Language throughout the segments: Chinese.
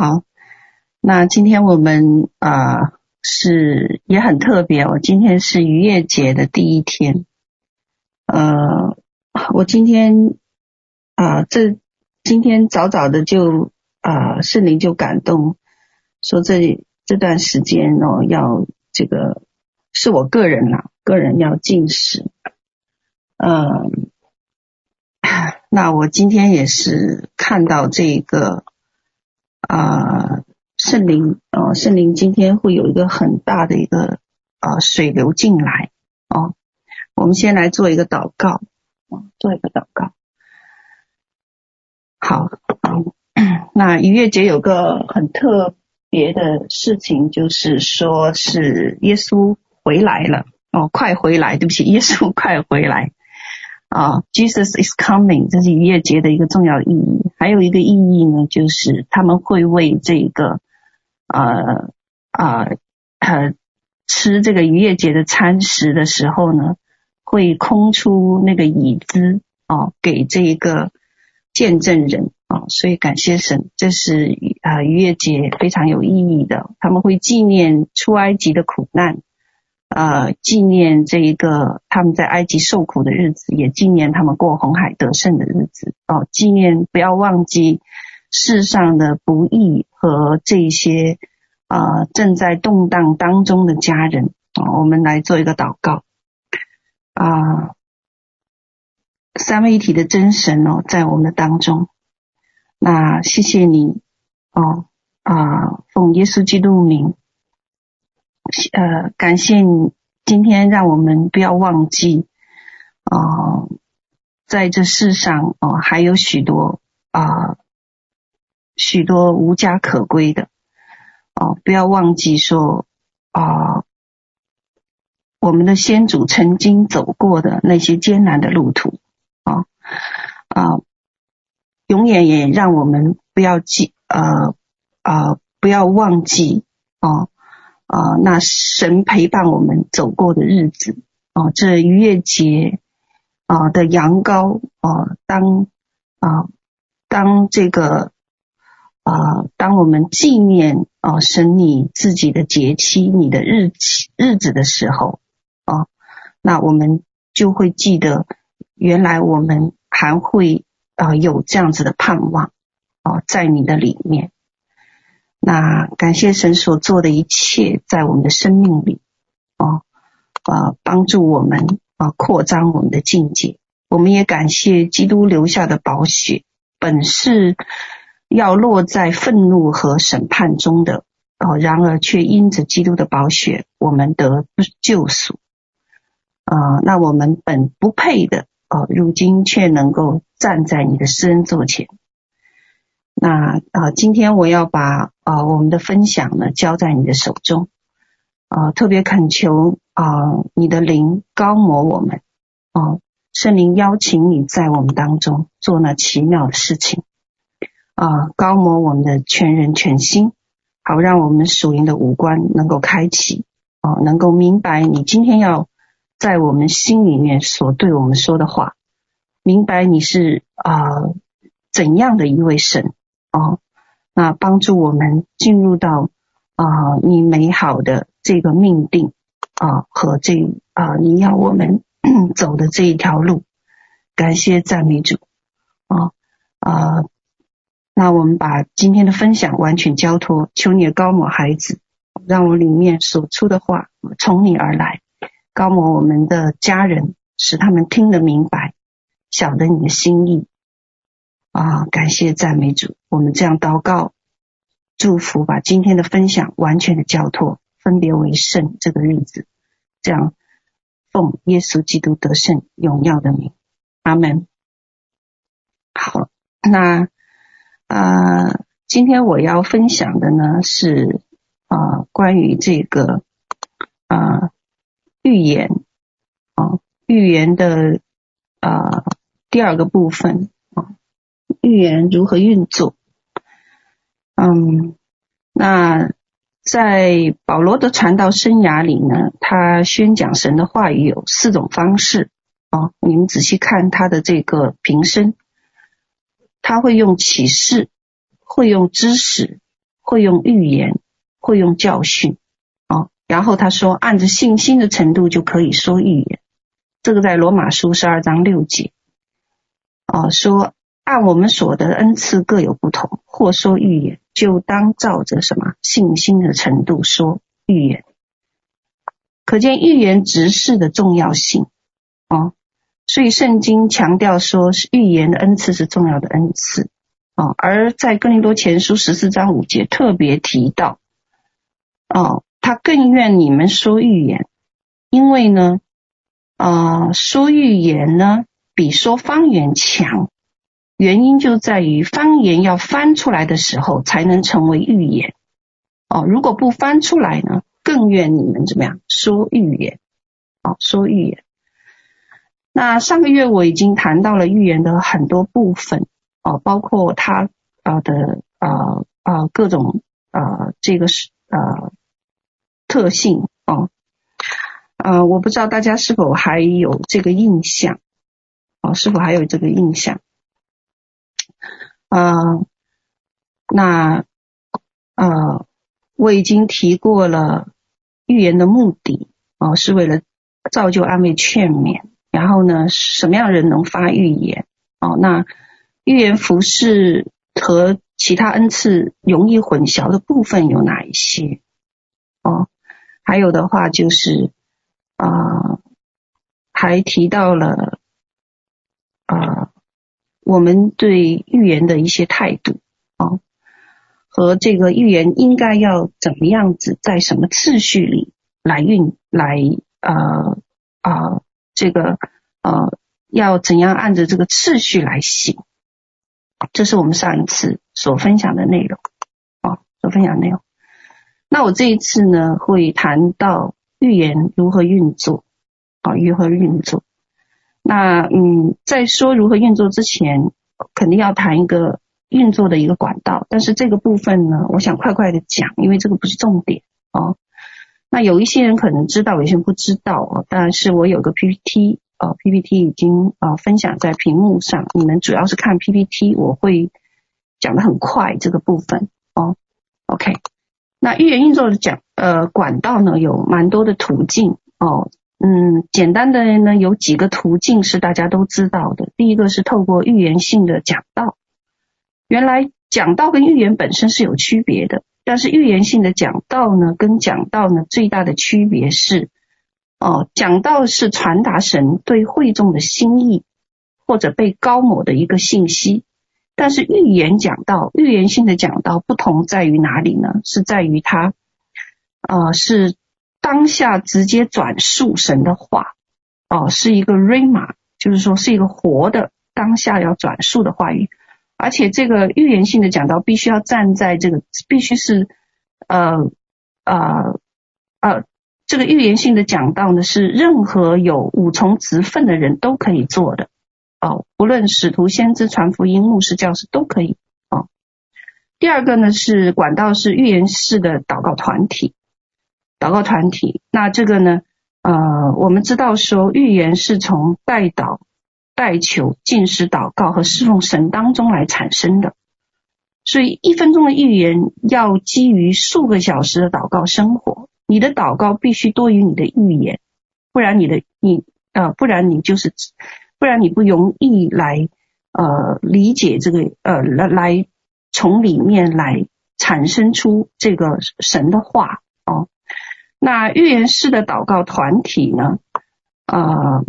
好，那今天我们啊、是也很特别，我今天是逾越节的第一天。呃，我今天啊、这今天早早的就啊、圣灵就感动，说这这段时间哦，要这个是我个人啦，个人要进食。呃，那我今天也是看到这个。啊，圣灵，呃，圣灵今天会有一个很大的一个呃水流进来哦。我们先来做一个祷告，做一个祷告。好，那逾越节有个很特别的事情，就是说是耶稣回来了哦，快回来，对不起，耶稣快回来。啊、，Jesus is coming，这是逾越节的一个重要意义。还有一个意义呢，就是他们会为这个呃啊呃吃这个逾越节的餐食的时候呢，会空出那个椅子哦，给这一个见证人啊。所以感谢神，这是啊逾越节非常有意义的。他们会纪念出埃及的苦难。呃，纪念这一个他们在埃及受苦的日子，也纪念他们过红海得胜的日子。哦，纪念不要忘记世上的不易和这些、呃、正在动荡当中的家人。哦，我们来做一个祷告。啊、三位一体的真神哦，在我们的当中。那谢谢你哦啊、奉耶稣基督名。呃，感谢你今天让我们不要忘记，呃，在这世上哦、还有许多啊、许多无家可归的哦、不要忘记说啊、我们的先祖曾经走过的那些艰难的路途啊啊、永远也让我们不要记呃呃，不要忘记哦。啊、那神陪伴我们走过的日子，啊、这逾越节啊的羊羔啊、当啊、当这个啊、当我们纪念啊、神你自己的节期、你的日期日子的时候啊、那我们就会记得，原来我们还会啊、有这样子的盼望啊、在你的里面。那感谢神所做的一切，在我们的生命里，哦，啊，帮助我们啊，扩张我们的境界。我们也感谢基督留下的宝血，本是要落在愤怒和审判中的，哦，然而却因着基督的宝血，我们得救赎。啊、那我们本不配的，哦，如今却能够站在你的施恩座前。那啊、今天我要把啊、我们的分享呢交在你的手中，啊、特别恳求啊、你的灵膏抹我们，啊、圣灵邀请你在我们当中做那奇妙的事情，啊、呃，膏抹我们的全人全心，好让我们属灵的五官能够开启，啊、能够明白你今天要在我们心里面所对我们说的话，明白你是啊、怎样的一位神。哦，那帮助我们进入到啊、你美好的这个命定啊、和这啊、你要我们 走的这一条路，感谢赞美主。啊啊、那我们把今天的分享完全交托，求你的膏抹孩子，让我里面所出的话从你而来，高某我们的家人，使他们听得明白，晓得你的心意。啊，感谢赞美主，我们这样祷告、祝福，把今天的分享完全的交托，分别为圣这个日子，这样奉耶稣基督得胜荣耀的名，阿门。好，那呃，今天我要分享的呢是啊、关于这个啊、预言啊、预言的啊、第二个部分。预言如何运作？嗯，那在保罗的传道生涯里呢，他宣讲神的话语有四种方式啊。你们仔细看他的这个平生，他会用启示，会用知识，会用预言，会用教训，哦，然后他说，按着信心的程度就可以说预言，这个在罗马书十二章六节，哦，说按我们所得的恩赐各有不同，或说预言，就当照着什么信心的程度说预言，可见预言执事的重要性，哦，所以圣经强调说是预言的恩赐是重要的恩赐。哦，而在哥林多前书十四章五节特别提到，哦，他更愿你们说预言，因为呢，啊、呃，说预言呢比说方言强，原因就在于方言要翻出来的时候才能成为预言，哦，如果不翻出来呢，更愿你们怎么样？说预言，哦，说预言。那上个月我已经谈到了预言的很多部分。哦，包括它啊的啊啊各种啊这个是啊特性。哦，呃，我不知道大家是否还有这个印象。哦，是否还有这个印象？啊？那呃，我已经提过了预言的目的哦，是为了造就、安慰、劝勉。然后呢，什么样人能发预言哦？那预言服饰和其他恩赐容易混淆的部分有哪一些？哦，还有的话就是啊、还提到了啊、我们对预言的一些态度啊，和这个预言应该要怎么样子，在什么次序里来运来呃啊、呃，这个呃要怎样按着这个次序来行？这是我们上一次所分享的内容，啊，所分享内容。那我这一次呢，会谈到预言如何运作，啊，如何运作。那嗯，在说如何运作之前，肯定要谈一个运作的一个管道。但是这个部分呢，我想快快的讲，因为这个不是重点哦。那有一些人可能知道，有些人不知道哦。但是我有个 PPT。哦，PPT 已经呃分享在屏幕上，你们主要是看 PPT，我会讲的很快这个部分哦。OK，那预言运作的讲呃管道呢，有蛮多的途径哦，嗯，简单的呢有几个途径是大家都知道的。第一个是透过预言性的讲道，原来讲道跟预言本身是有区别的，但是预言性的讲道呢跟讲道呢最大的区别是。哦，讲道是传达神对会众的心意，或者被高抹的一个信息。但是预言讲道，预言性的讲道不同在于哪里呢？是在于它，呃，是当下直接转述神的话，哦、是一个 rhema，就是说是一个活的当下要转述的话语。而且这个预言性的讲道必须要站在这个，必须是，呃，呃，呃。这个预言性的讲道呢，是任何有五重职分的人都可以做的哦，不论使徒、先知、传福音、牧师、教师都可以哦。第二个呢是管道是预言式的祷告团体，祷告团体。那这个呢，呃，我们知道说预言是从代祷、代求、进食祷告和侍奉神当中来产生的，所以一分钟的预言要基于数个小时的祷告生活。你的祷告必须多于你的预言，不然你的你呃，不然你就是，不然你不容易来呃理解这个呃来来从里面来产生出这个神的话哦。那预言式的祷告团体呢，呃，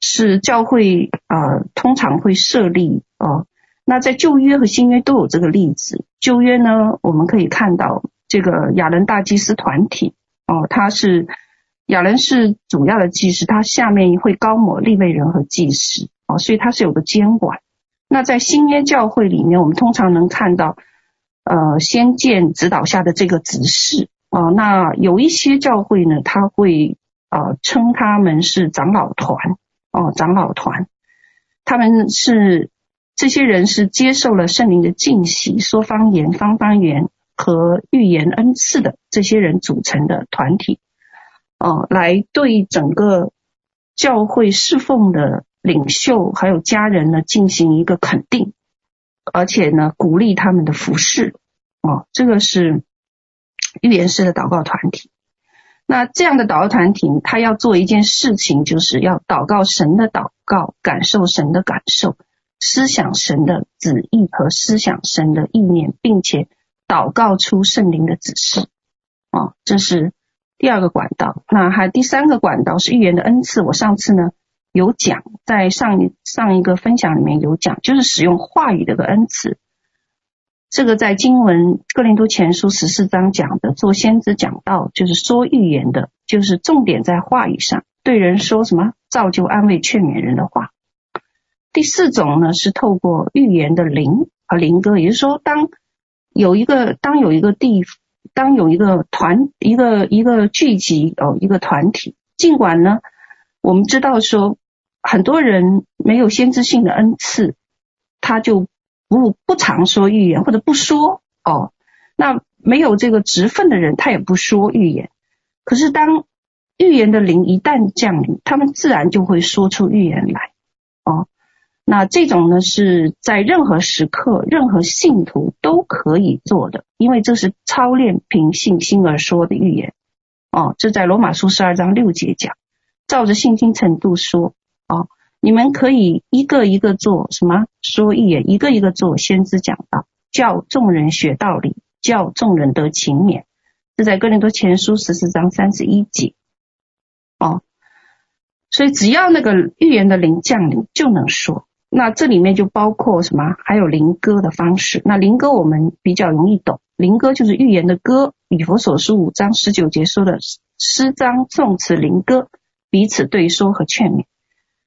是教会呃通常会设立哦。那在旧约和新约都有这个例子。旧约呢，我们可以看到这个亚伦大祭司团体。哦，他是亚伦是主要的祭司，他下面会高抹利未人和祭司，哦，所以他是有个监管。那在新约教会里面，我们通常能看到，呃，先见指导下的这个执事，哦，那有一些教会呢，他会呃称他们是长老团，哦，长老团，他们是这些人是接受了圣灵的浸洗，说方言，方方言。和预言恩赐的这些人组成的团体，哦，来对整个教会侍奉的领袖还有家人呢进行一个肯定，而且呢鼓励他们的服事，哦，哦，这个是预言式的祷告团体。那这样的祷告团体，他要做一件事情，就是要祷告神的祷告，感受神的感受，思想神的旨意和思想神的意念，并且祷告出圣灵的指示。哦，这是第二个管道。那还第三个管道是预言的恩赐。我上次呢有讲，在上一上一个分享里面有讲，就是使用话语这个恩赐。这个在经文哥林多前书十四章讲的，做先知讲道，就是说预言的，就是重点在话语上，对人说什么造就、安慰、劝勉人的话。第四种呢是透过预言的灵和灵歌，也就是说，当有一个当有一个地，当有一个团一个一个聚集哦一个团体，尽管呢我们知道说很多人没有先知性的恩赐，他就。不不常说预言，或者不说哦，那没有这个职分的人，他也不说预言。可是当预言的灵一旦降临，他们自然就会说出预言来哦。那这种呢，是在任何时刻、任何信徒都可以做的，因为这是操练凭信心而说的预言哦。这在罗马书十二章六节讲，照着信心程度说。你们可以一个一个做什么？说预言，一个一个做先知讲道，叫众人学道理，叫众人得勤勉。这在哥林多前书十四章三十一节。哦，所以只要那个预言的灵降临，就能说。那这里面就包括什么？还有灵歌的方式。那灵歌我们比较容易懂，灵歌就是预言的歌。以弗所书五章十九节说的诗章、颂词、灵歌，彼此对说和劝勉。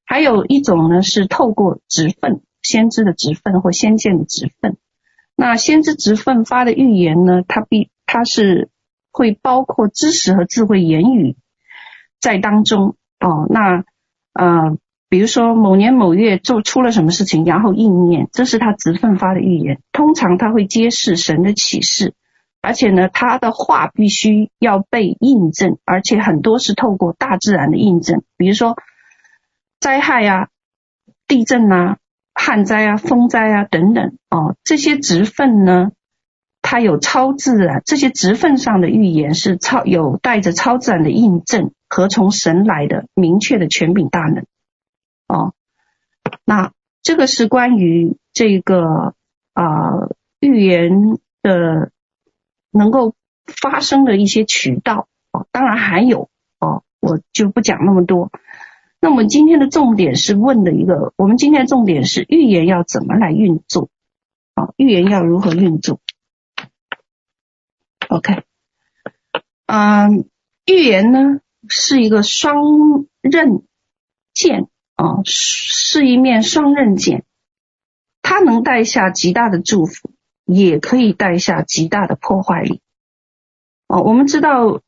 还有一种呢，是透过职分，先知的职分或先见的职分。那先知职分发的预言呢，它必它是会包括知识和智慧言语在当中哦。那呃，比如说某年某月做出了什么事情，然后应验，这是他职分发的预言。通常他会揭示神的启示，而且呢，他的话必须要被印证，而且很多是透过大自然的印证，比如说。灾害啊，地震啊，旱灾啊，风灾啊等等哦，这些职份呢，它有超自然，这些职份上的预言是超有带着超自然的印证和从神来的明确的权柄大能哦。那这个是关于这个啊、预言的能够发生的一些渠道哦，当然还有哦，我就不讲那么多。那么今天的重点是问的一个，我们今天的重点是预言要怎么来运作？啊，预言要如何运作？OK，嗯，预言呢是一个双刃剑啊，是一面双刃剑，它能带下极大的祝福，也可以带下极大的破坏力。哦，我们知道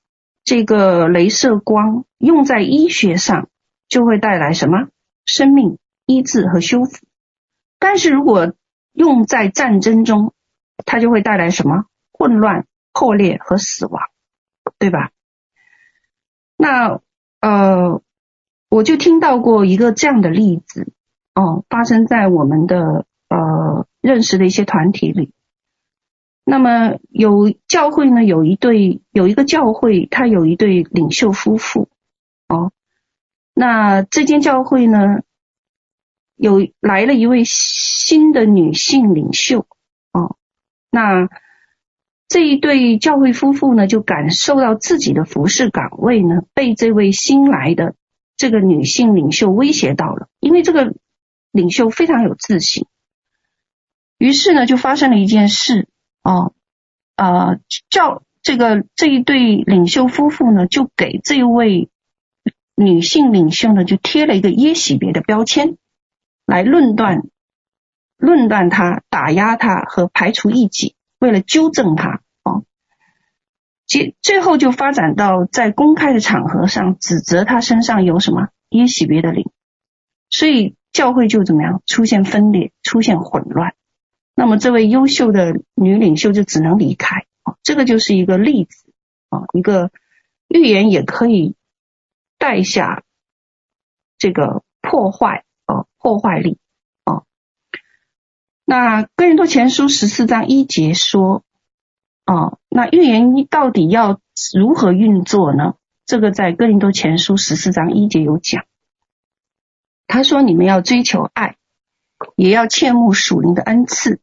这个镭射光用在医学上。就会带来什么生命医治和修复，但是如果用在战争中，它就会带来什么混乱、破裂和死亡，对吧？那呃，我就听到过一个这样的例子哦，发生在我们的呃认识的一些团体里。那么有教会呢，有一对有一个教会，他有一对领袖夫妇哦。那这间教会呢，有来了一位新的女性领袖哦。那这一对教会夫妇呢，就感受到自己的服侍岗位呢，被这位新来的这个女性领袖威胁到了。因为这个领袖非常有自信，于是呢，就发生了一件事哦。呃，叫这个这一对领袖夫妇呢，就给这位。女性领袖呢，就贴了一个耶洗别的标签，来论断、论断他、打压他和排除异己，为了纠正他哦，结最后就发展到在公开的场合上指责他身上有什么耶洗别的灵，所以教会就怎么样出现分裂、出现混乱。那么这位优秀的女领袖就只能离开哦，这个就是一个例子啊，一个预言也可以。带下这个破坏啊，破坏力啊。那哥林多前书十四章一节说，啊，那预言一到底要如何运作呢？这个在哥林多前书十四章一节有讲。他说：“你们要追求爱，也要切慕属灵的恩赐，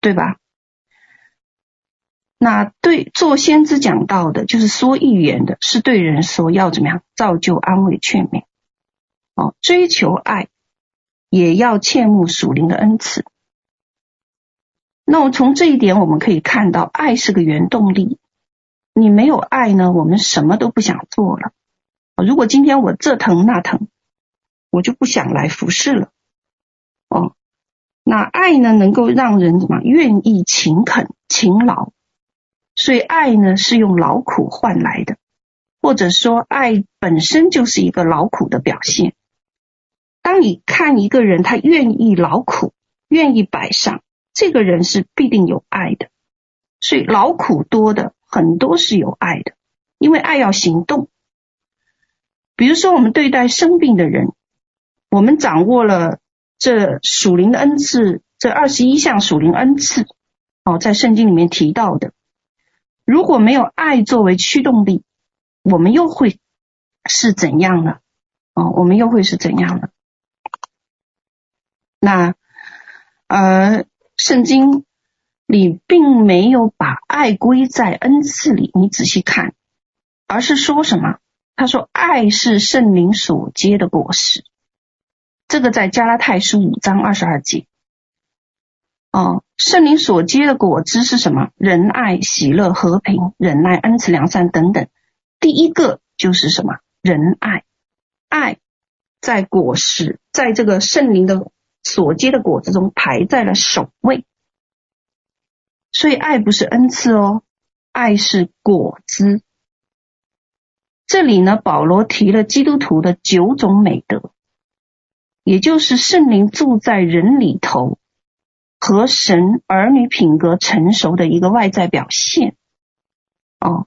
对吧？”那对做先知讲道的，就是说预言的，是对人说要怎么样造就、安慰、劝勉。哦，追求爱，也要切慕属灵的恩赐。那我从这一点我们可以看到，爱是个原动力。你没有爱呢，我们什么都不想做了。如果今天我这疼那疼，我就不想来服侍了。哦，那爱呢，能够让人什么愿意勤恳勤劳，所以爱呢是用劳苦换来的，或者说爱本身就是一个劳苦的表现。当你看一个人，他愿意劳苦，愿意摆上。这个人是必定有爱的，所以劳苦多的很多是有爱的，因为爱要行动。比如说，我们对待生病的人，我们掌握了这属灵的恩赐，这二十一项属灵恩赐，哦，在圣经里面提到的。如果没有爱作为驱动力，我们又会是怎样呢？哦，我们又会是怎样呢？那，呃。圣经里并没有把爱归在恩赐里，你仔细看，而是说什么？他说爱是圣灵所结的果实。这个在加拉太书五章二十二节。哦，圣灵所结的果子是什么？仁爱、喜乐、和平、忍耐、恩慈、良善等等。第一个就是什么？仁爱。爱在果实，在这个圣灵的。所结的果子中排在了首位，所以爱不是恩赐哦，爱是果子。这里呢，保罗提了基督徒的九种美德，也就是圣灵住在人里头和神儿女品格成熟的一个外在表现。哦，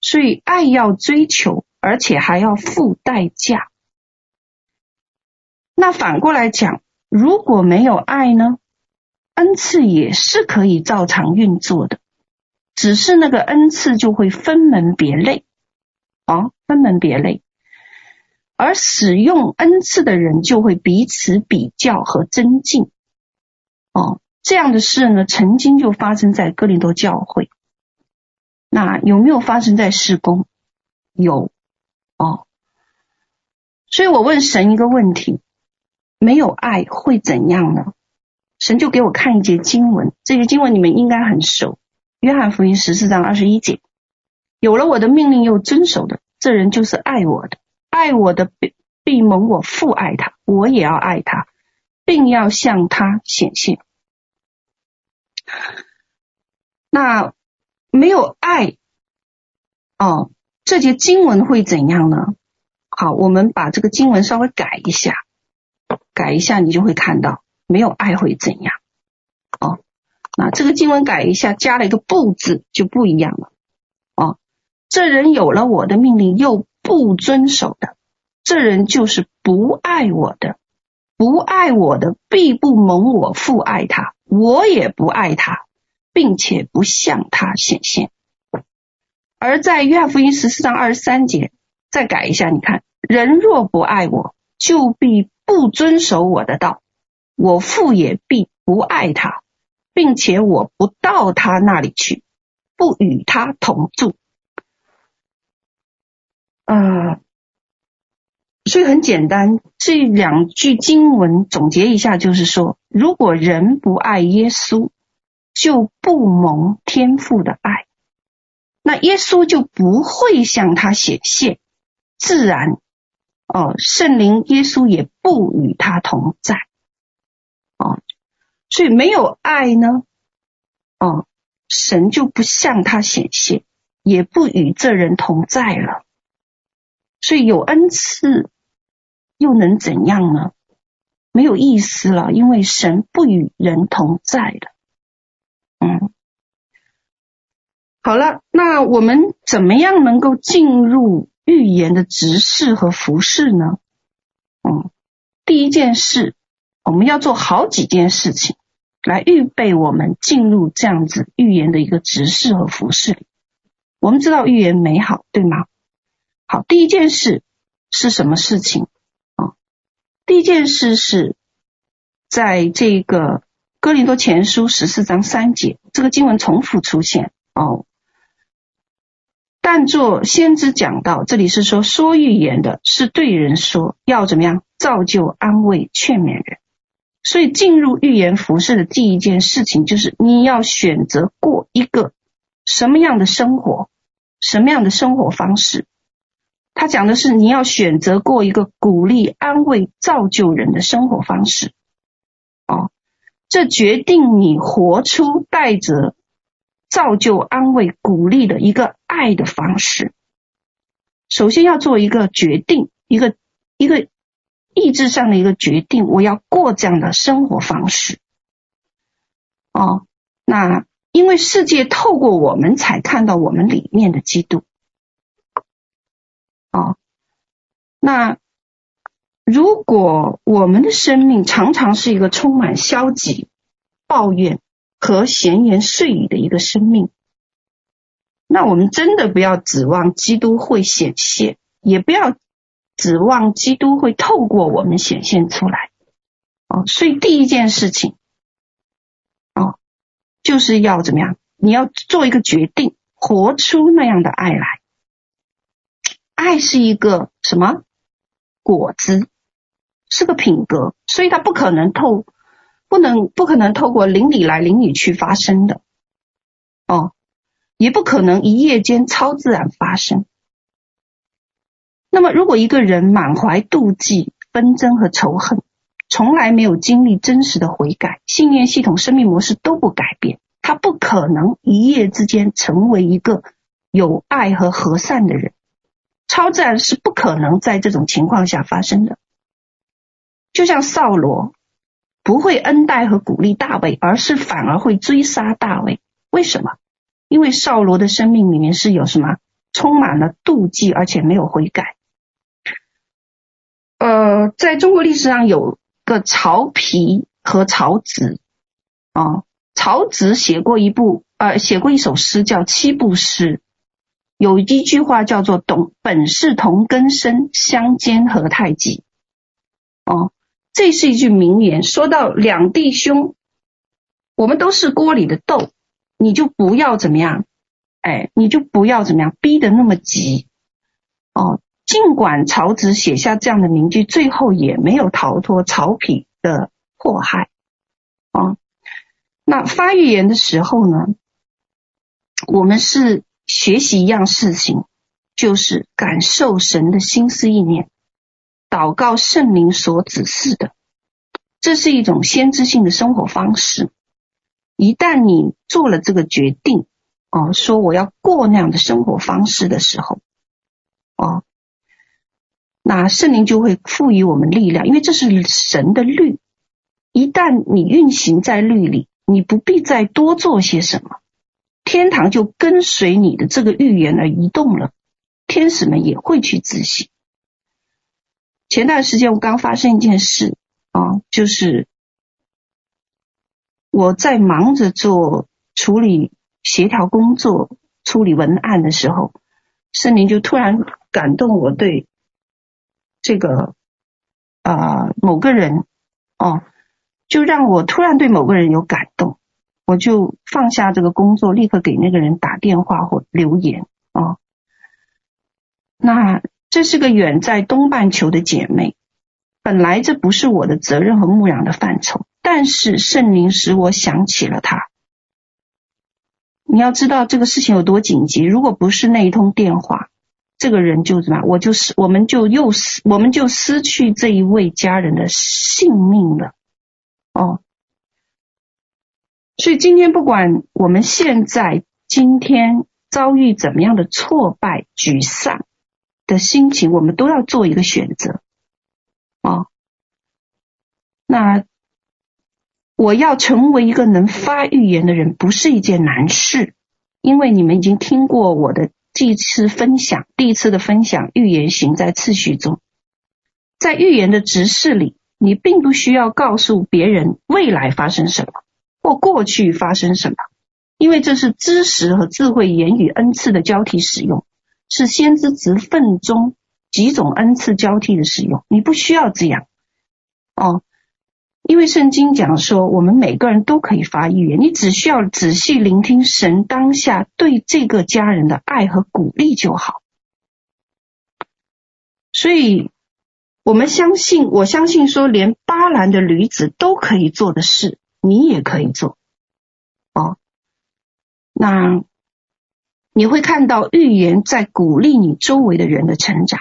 所以爱要追求，而且还要付代价。那反过来讲。如果没有爱呢？恩赐也是可以照常运作的，只是那个恩赐就会分门别类，哦，分门别类，而使用恩赐的人就会彼此比较和争竞，哦，这样的事呢，曾经就发生在哥林多教会。那有没有发生在事工？有，哦，所以我问神一个问题。没有爱会怎样呢？神就给我看一节经文，这节经文你们应该很熟，《约翰福音》十四章二十一节：“有了我的命令又遵守的，这人就是爱我的。爱我的必必蒙我父爱他，我也要爱他，并要向他显现。” 那没有爱，哦，这节经文会怎样呢？好，我们把这个经文稍微改一下。改一下，你就会看到没有爱会怎样哦。那这个经文改一下，加了一个不字，就不一样了哦。这人有了我的命令又不遵守的，这人就是不爱我的。不爱我的，必不蒙我父爱他，我也不爱他，并且不向他显现。而在约翰福音十四章二十三节，再改一下，你看，人若不爱我，就必。不遵守我的道，我父也必不爱他，并且我不到他那里去，不与他同住。啊、所以很简单，这两句经文总结一下，就是说，如果人不爱耶稣，就不蒙天父的爱，那耶稣就不会向他显现，自然。哦，圣灵耶稣也不与他同在，哦，所以没有爱呢，哦，神就不向他显现，也不与这人同在了。所以有恩赐又能怎样呢？没有意思了，因为神不与人同在了。嗯，好了，那我们怎么样能够进入？预言的执事和服侍呢？嗯，第一件事，我们要做好几件事情。来预备我们进入这样子预言的一个执事和服事里。我们知道预言美好，对吗？好，第一件事是什么事情？第一件事是在这个哥林多前书十四章三节，这个经文重复出现哦。但做先知讲到，这里是说说预言的是对人说，要怎么样造就、安慰、劝勉人。所以进入预言服事的第一件事情，就是你要选择过一个什么样的生活，什么样的生活方式。他讲的是你要选择过一个鼓励、安慰、造就人的生活方式。哦，这决定你活出带着造就、安慰、鼓励的一个爱的方式。首先要做一个决定，一个一个。意志上的一个决定，我要过这样的生活方式。哦，那因为世界透过我们才看到我们里面的基督。哦，那如果我们的生命常常是一个充满消极、抱怨和闲言碎语的一个生命，那我们真的不要指望基督会显现，也不要。指望基督会透过我们显现出来，哦，所以第一件事情，哦，就是要怎么样？你要做一个决定，活出那样的爱来。爱是一个什么果子？是个品格，所以它不可能透，不能不可能透过邻里来邻里去发生的，哦，也不可能一夜间超自然发生。那么，如果一个人满怀妒忌、纷争和仇恨，从来没有经历真实的悔改，信念系统、生命模式都不改变，他不可能一夜之间成为一个有爱和和善的人。超自然是不可能在这种情况下发生的。就像扫罗不会恩待和鼓励大卫，而是反而会追杀大卫。为什么？因为扫罗的生命里面是有什么？充满了妒忌，而且没有悔改。呃，在中国历史上有个曹丕和曹植啊，曹植写过一部呃，写过一首诗叫《七步诗》，有一句话叫做“董本是同根生，相煎何太急”。哦，这是一句名言，说到两弟兄，我们都是锅里的豆，你就不要怎么样，哎，你就不要怎么样，逼得那么急，哦。尽管曹植写下这样的名句，最后也没有逃脱曹丕的迫害。哦，那发预言的时候呢，我们是学习一样事情，就是感受神的心思意念，祷告圣灵所指示的，这是一种先知性的生活方式。一旦你做了这个决定，哦，说我要过那样的生活方式的时候，哦。那圣灵就会赋予我们力量，因为这是神的律。一旦你运行在律里，你不必再多做些什么，天堂就跟随你的这个预言而移动了。天使们也会去执行。前段时间我刚发生一件事啊，就是我在忙着做处理协调工作、处理文案的时候，圣灵就突然感动我对。这个啊、某个人哦，就让我突然对某个人有感动，我就放下这个工作，立刻给那个人打电话或留言哦。那这是个远在东半球的姐妹，本来这不是我的责任和牧养的范畴，但是圣灵使我想起了她。你要知道这个事情有多紧急，如果不是那一通电话。这个人就怎么？我就是，我们就又失，我们就失去这一位家人的性命了。哦，所以今天不管我们现在今天遭遇怎么样的挫败、沮丧的心情，我们都要做一个选择。哦，那我要成为一个能发预言的人，不是一件难事，因为你们已经听过我的。第一次分享，第一次的分享，预言行在次序中，在预言的直视里，你并不需要告诉别人未来发生什么，或过去发生什么，因为这是知识和智慧言语恩赐的交替使用，是先知职分中几种恩赐交替的使用。你不需要这样哦，因为圣经讲说，我们每个人都可以发预言，你只需要仔细聆听神当下对这个家人的爱和鼓励就好。所以。我们相信，我相信说，连巴兰的驴子都可以做的事，你也可以做。哦，那你会看到预言在鼓励你周围的人的成长。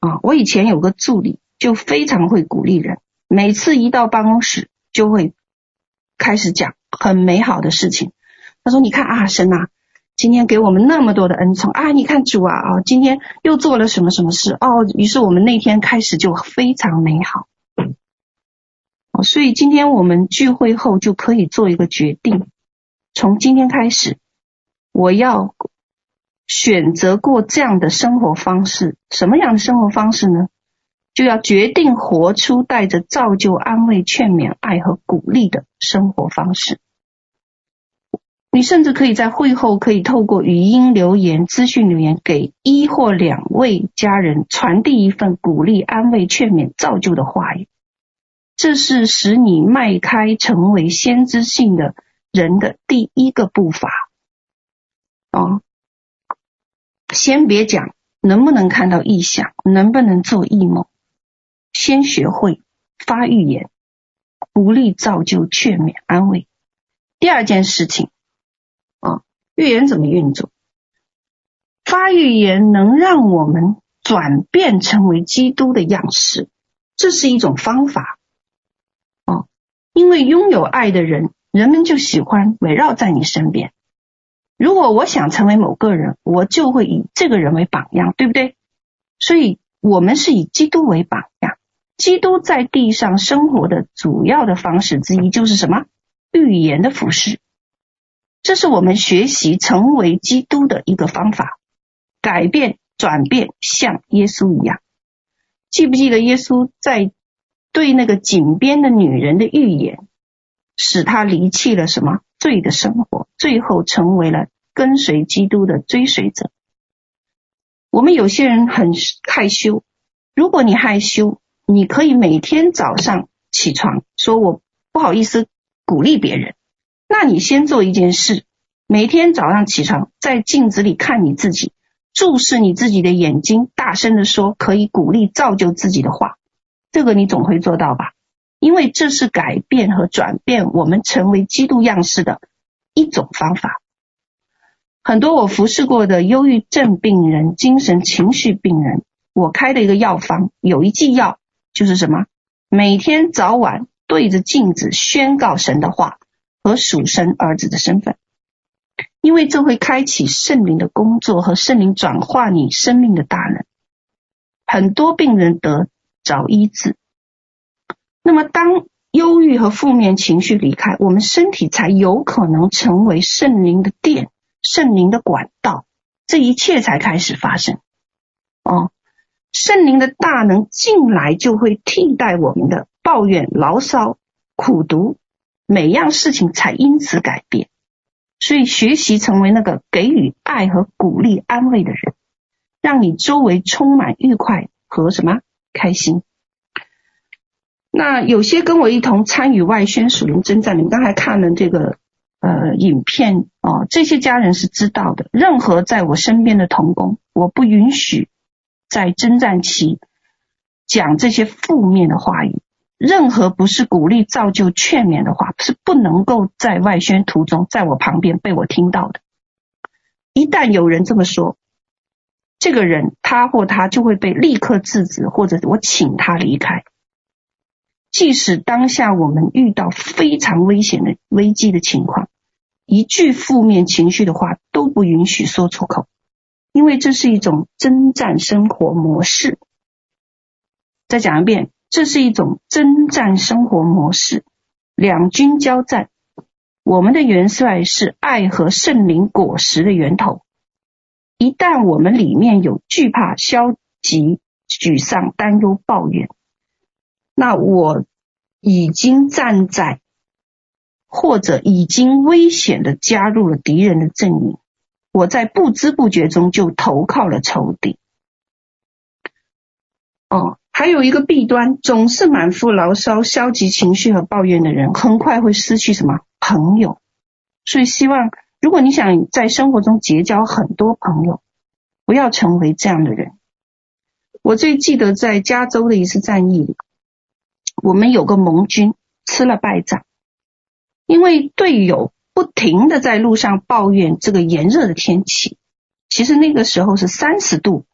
啊，我以前有个助理，就非常会鼓励人，每次一到办公室就会开始讲很美好的事情。他说：“你看啊，神啊。”今天给我们那么多的恩宠啊！你看主啊啊，今天又做了什么什么事哦？于是我们那天开始就非常美好。所以今天我们聚会后就可以做一个决定：从今天开始，我要选择过这样的生活方式。什么样的生活方式呢？就要决定活出带着造就、安慰、劝勉、爱和鼓励的生活方式。你甚至可以在会后可以透过语音留言、资讯留言给一或两位家人传递一份鼓励、安慰、劝勉、造就的话语。这是使你迈开成为先知性的人的第一个步伐。哦，先别讲能不能看到异象，能不能做异梦，先学会发预言，鼓励、造就、劝勉、安慰。第二件事情啊。预言怎么运作？发预言能让我们转变成为基督的样式，这是一种方法。因为拥有爱的人，人们就喜欢围绕在你身边。如果我想成为某个人，我就会以这个人为榜样，对不对？所以，我们是以基督为榜样。基督在地上生活的主要的方式之一，就是什么？预言的服饰。这是我们学习成为基督的一个方法，改变、转变，像耶稣一样。记不记得耶稣在对那个井边的女人的预言，使她离弃了什么罪的生活，最后成为了跟随基督的追随者。我们有些人很害羞，如果你害羞，你可以每天早上起床说我不好意思鼓励别人。那你先做一件事，每天早上起床，在镜子里看你自己，注视你自己的眼睛，大声地说可以鼓励造就自己的话，这个你总会做到吧？因为这是改变和转变我们成为基督样式的一种方法。很多我服侍过的忧郁症病人、精神情绪病人，我开的一个药方，有一剂药就是什么？每天早晚对着镜子宣告神的话。和属神儿子的身份，因为这会开启圣灵的工作和圣灵转化你生命的大能，很多病人得找医治。那么，当忧郁和负面情绪离开，我们身体才有可能成为圣灵的殿、圣灵的管道，这一切才开始发生。哦，圣灵的大能进来，就会替代我们的抱怨、牢骚、苦读。每样事情才因此改变，所以学习成为那个给予爱和鼓励、安慰的人，让你周围充满愉快和什么开心。那有些跟我一同参与外宣属灵征战，你们刚才看了这个呃影片哦，这些家人是知道的。任何在我身边的童工，我不允许在征战期讲这些负面的话语。任何不是鼓励、造就、劝勉的话，是不能够在外宣途中，在我旁边被我听到的。一旦有人这么说，这个人他或他就会被立刻制止，或者我请他离开。即使当下我们遇到非常危险的危机的情况，一句负面情绪的话都不允许说出口，因为这是一种征战生活模式。再讲一遍。这是一种征战生活模式，两军交战。我们的元帅是爱和圣灵果实的源头。一旦我们里面有惧怕、消极、沮丧、担忧、抱怨，那我已经站在或者已经危险的加入了敌人的阵营，我在不知不觉中就投靠了仇敌。哦，还有一个弊端，总是满腹牢骚、消极情绪和抱怨的人，很快会失去什么朋友。所以，希望如果你想在生活中结交很多朋友，不要成为这样的人。我最记得在加州的一次战役里，我们有个盟军吃了败仗，因为队友不停的在路上抱怨这个炎热的天气。其实那个时候是三十度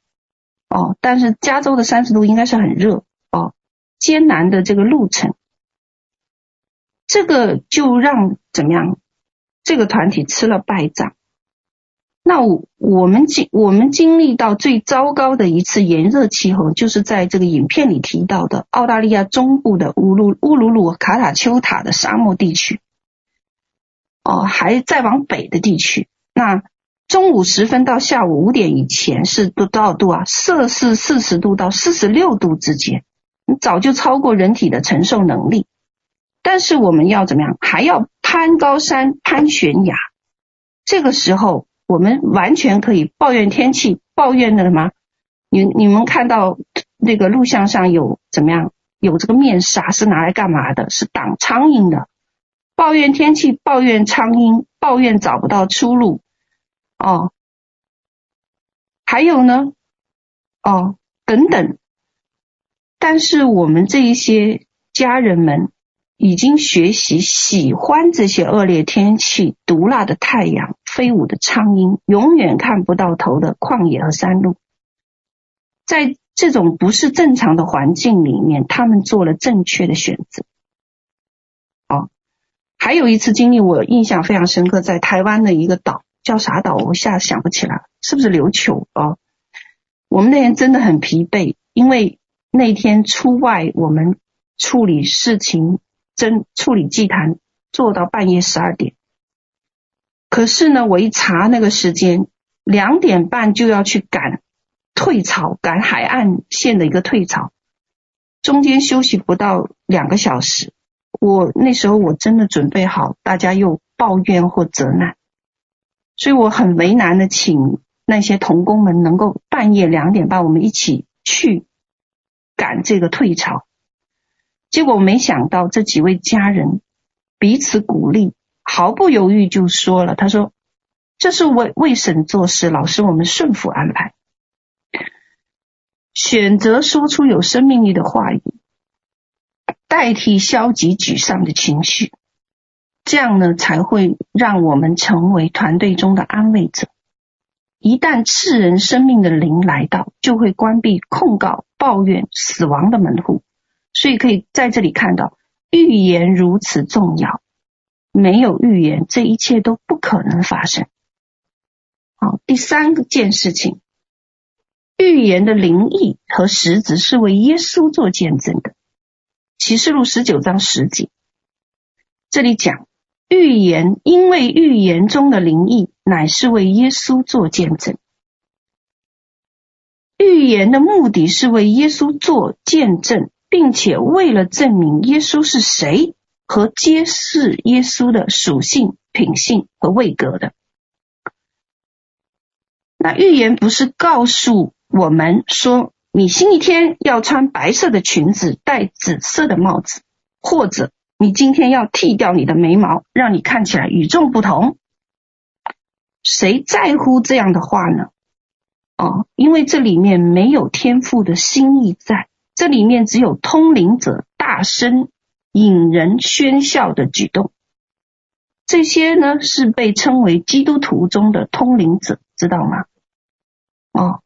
哦，但是加州的三十度应该是很热哦，艰难的这个路程，这个就让怎么样？这个团体吃了败仗，那我我们经我们经历到最糟糕的一次炎热气候，就是在这个影片里提到的澳大利亚中部的乌鲁乌鲁鲁卡塔丘塔的沙漠地区，哦，还再往北的地区。那中午时分到下午五点以前是多多少度啊？摄氏四十度到四十六度之间，早就超过人体的承受能力。但是我们要怎么样？还要攀高山、攀悬崖。这个时候，我们完全可以抱怨天气，抱怨的什么？你你们看到那个录像上有怎么样？有这个面纱是拿来干嘛的？是挡苍蝇的。抱怨天气，抱怨苍蝇，抱怨找不到出路。哦，还有呢？哦，等等。但是我们这一些家人们。已经学习喜欢这些恶劣天气、毒辣的太阳、飞舞的苍蝇、永远看不到头的旷野和山路，在这种不是正常的环境里面，他们做了正确的选择。哦，还有一次经历我印象非常深刻，在台湾的一个岛叫啥岛？我一下想不起来，是不是琉球？哦，我们那天真的很疲惫，因为那天出外我们处理事情。真处理祭坛做到半夜十二点，可是呢，我一查那个时间，两点半就要去赶退潮，赶海岸线的一个退潮，中间休息不到两个小时。我那时候我真的准备好，大家又抱怨或责难，所以我很为难的请那些童工们能够半夜两点半我们一起去赶这个退潮。结果没想到这几位家人彼此鼓励，毫不犹豫就说了：“他说这是为为神做事，老师我们顺服安排，选择说出有生命力的话语，代替消极沮丧的情绪，这样呢才会让我们成为团队中的安慰者。一旦赐人生命的灵来到，就会关闭控告、抱怨、死亡的门户。”所以可以在这里看到，预言如此重要。没有预言，这一切都不可能发生。好，第三件事情，预言的灵意和实质是为耶稣做见证的。启示录十九章十节，这里讲预言，因为预言中的灵意乃是为耶稣做见证。预言的目的是为耶稣做见证。并且为了证明耶稣是谁和揭示耶稣的属性、品性和位格的，那预言不是告诉我们说你星期天要穿白色的裙子、戴紫色的帽子，或者你今天要剃掉你的眉毛，让你看起来与众不同。谁在乎这样的话呢？哦，因为这里面没有天赋的心意在。这里面只有通灵者大声引人喧笑的举动，这些呢是被称为基督徒中的通灵者，知道吗？哦，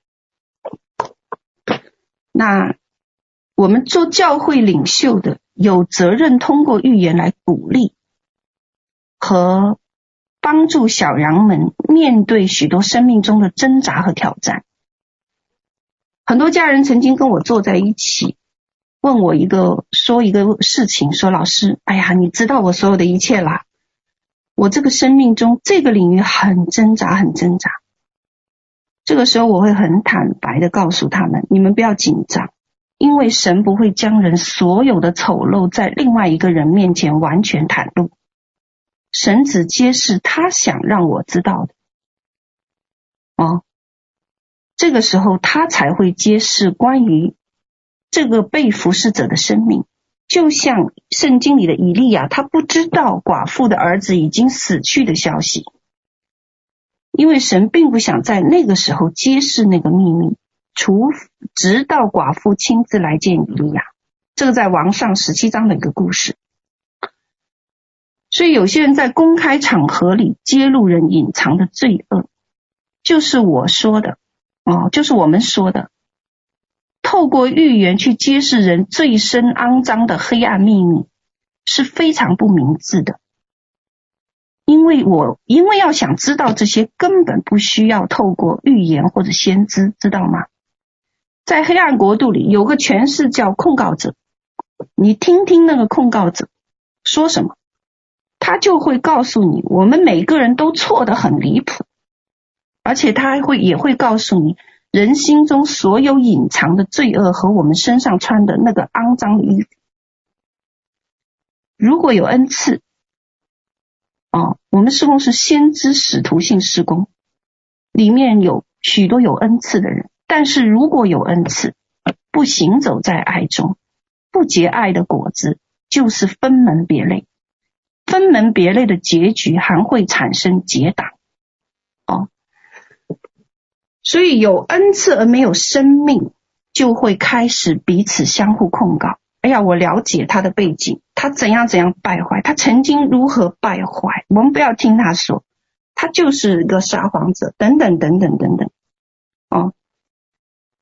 那我们做教会领袖的有责任通过预言来鼓励和帮助小羊们面对许多生命中的挣扎和挑战。很多家人曾经跟我坐在一起，问我一个说一个事情，说老师，哎呀，你知道我所有的一切啦。我这个生命中这个领域很挣扎，很挣扎。这个时候我会很坦白的告诉他们，你们不要紧张，因为神不会将人所有的丑陋在另外一个人面前完全袒露。神只揭示他想让我知道的。哦，这个时候他才会揭示关于这个被服侍者的生命，就像圣经里的以利亚，他不知道寡妇的儿子已经死去的消息，因为神并不想在那个时候揭示那个秘密，除直到寡妇亲自来见以利亚。这个在王上十七章的一个故事。所以有些人在公开场合里揭露人隐藏的罪恶。就是我说的，哦，就是我们说的，透过预言去揭示人最深肮脏的黑暗秘密，是非常不明智的。因为我因为要想知道这些，根本不需要透过预言或者先知，知道吗？在黑暗国度里有个权势叫控告者，你听听那个控告者说什么，他就会告诉你，我们每个人都错得很离谱。而且他还会也会告诉你，人心中所有隐藏的罪恶和我们身上穿的那个肮脏的衣服。如果有恩赐，哦，我们施工是先知使徒性施工，里面有许多有恩赐的人。但是如果有恩赐，不行走在爱中，不结爱的果子，就是分门别类。分门别类的结局还会产生结党。哦。所以有恩赐而没有生命，就会开始彼此相互控告。哎呀，我了解他的背景，他怎样怎样败坏，他曾经如何败坏。我们不要听他说，他就是一个撒谎者，等等等等等等。哦，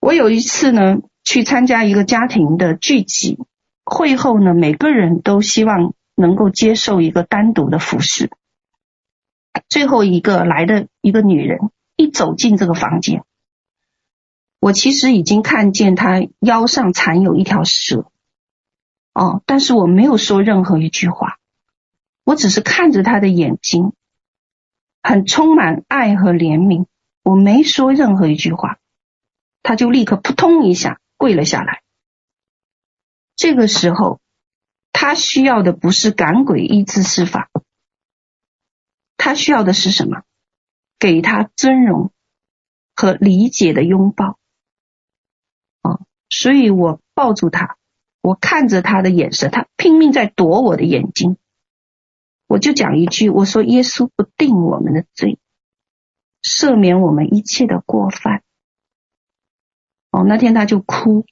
我有一次呢，去参加一个家庭的聚集会后呢，每个人都希望能够接受一个单独的服侍。最后一个来的一个女人。一走进这个房间，我其实已经看见他腰上缠有一条蛇，哦，但是我没有说任何一句话，我只是看着他的眼睛，很充满爱和怜悯，我没说任何一句话，他就立刻扑通一下跪了下来。这个时候，他需要的不是赶鬼医治施法，他需要的是什么？给他尊荣和理解的拥抱，啊，所以我抱住他，我看着他的眼神，他拼命在躲我的眼睛，我就讲一句，我说耶稣不定我们的罪，赦免我们一切的过犯。哦，那天他就哭，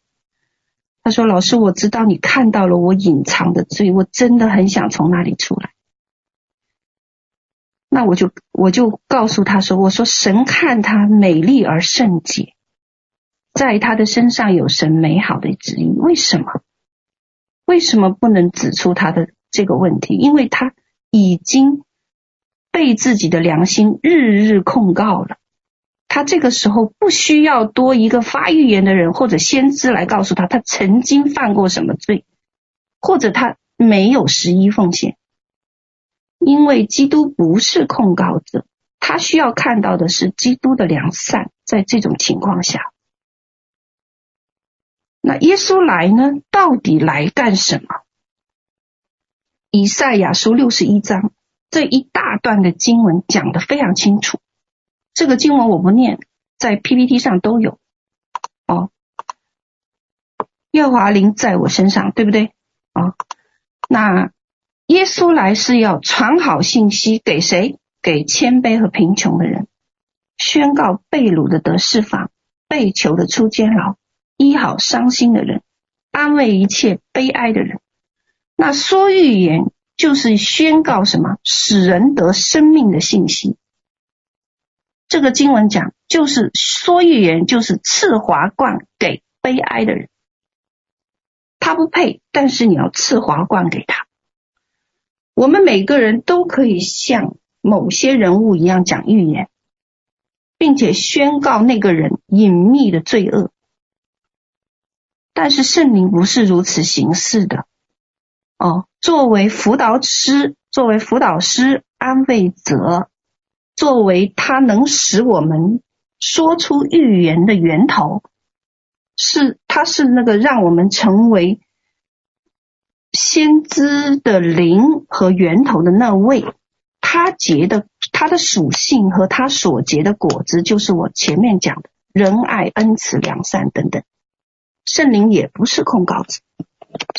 他说老师，我知道你看到了我隐藏的罪，我真的很想从那里出来。那我就我就告诉他说：“我说神看他美丽而圣洁，在他的身上有神美好的旨意。为什么？为什么不能指出他的这个问题？因为他已经被自己的良心日日控告了。他这个时候不需要多一个发预言的人或者先知来告诉他，他曾经犯过什么罪，或者他没有十一奉献。”因为基督不是控告者，他需要看到的是基督的良善。在这种情况下，那耶稣来呢？到底来干什么？以赛亚书六十一章这一大段的经文讲得非常清楚。这个经文我不念，在 PPT 上都有。哦，耶华灵在我身上，对不对？哦，那。耶稣来是要传好信息给谁？给谦卑和贫穷的人，宣告被掳的得释放，被囚的出监牢，医好伤心的人，安慰一切悲哀的人。那说预言就是宣告什么？使人得生命的信息。这个经文讲，就是说预言就是赐华冠给悲哀的人。他不配，但是你要赐华冠给他。我们每个人都可以像某些人物一样讲预言，并且宣告那个人隐秘的罪恶。但是圣灵不是如此行事的。哦，作为辅导师，作为辅导师、安慰者，作为他能使我们说出预言的源头，是他是那个让我们成为。先知的灵和源头的那位，他结的他的属性和他所结的果子，就是我前面讲的仁爱、恩慈、良善等等。圣灵也不是控告者，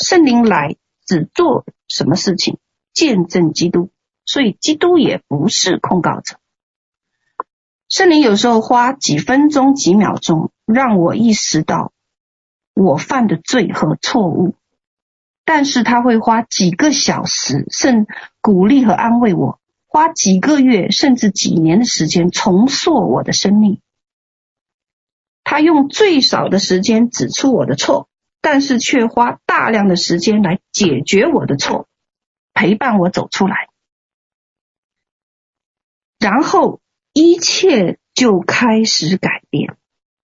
圣灵来只做什么事情？见证基督，所以基督也不是控告者。圣灵有时候花几分钟、几秒钟，让我意识到我犯的罪和错误，但是他会花几个小时，甚鼓励和安慰我，花几个月甚至几年的时间重塑我的生命。他用最少的时间指出我的错，但是却花大量的时间来解决我的错，陪伴我走出来，然后。一切就开始改变，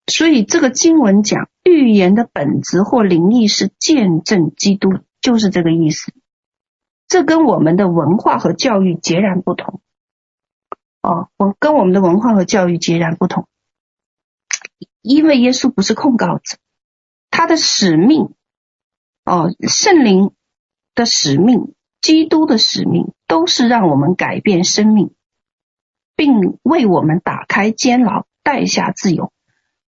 所以这个经文讲预言的本质或灵意是见证基督，就是这个意思。这跟我们的文化和教育截然不同。哦，我跟我们的文化和教育截然不同，因为耶稣不是控告者，他的使命，哦，圣灵的使命，基督的使命，都是让我们改变生命。并为我们打开监牢，带下自由。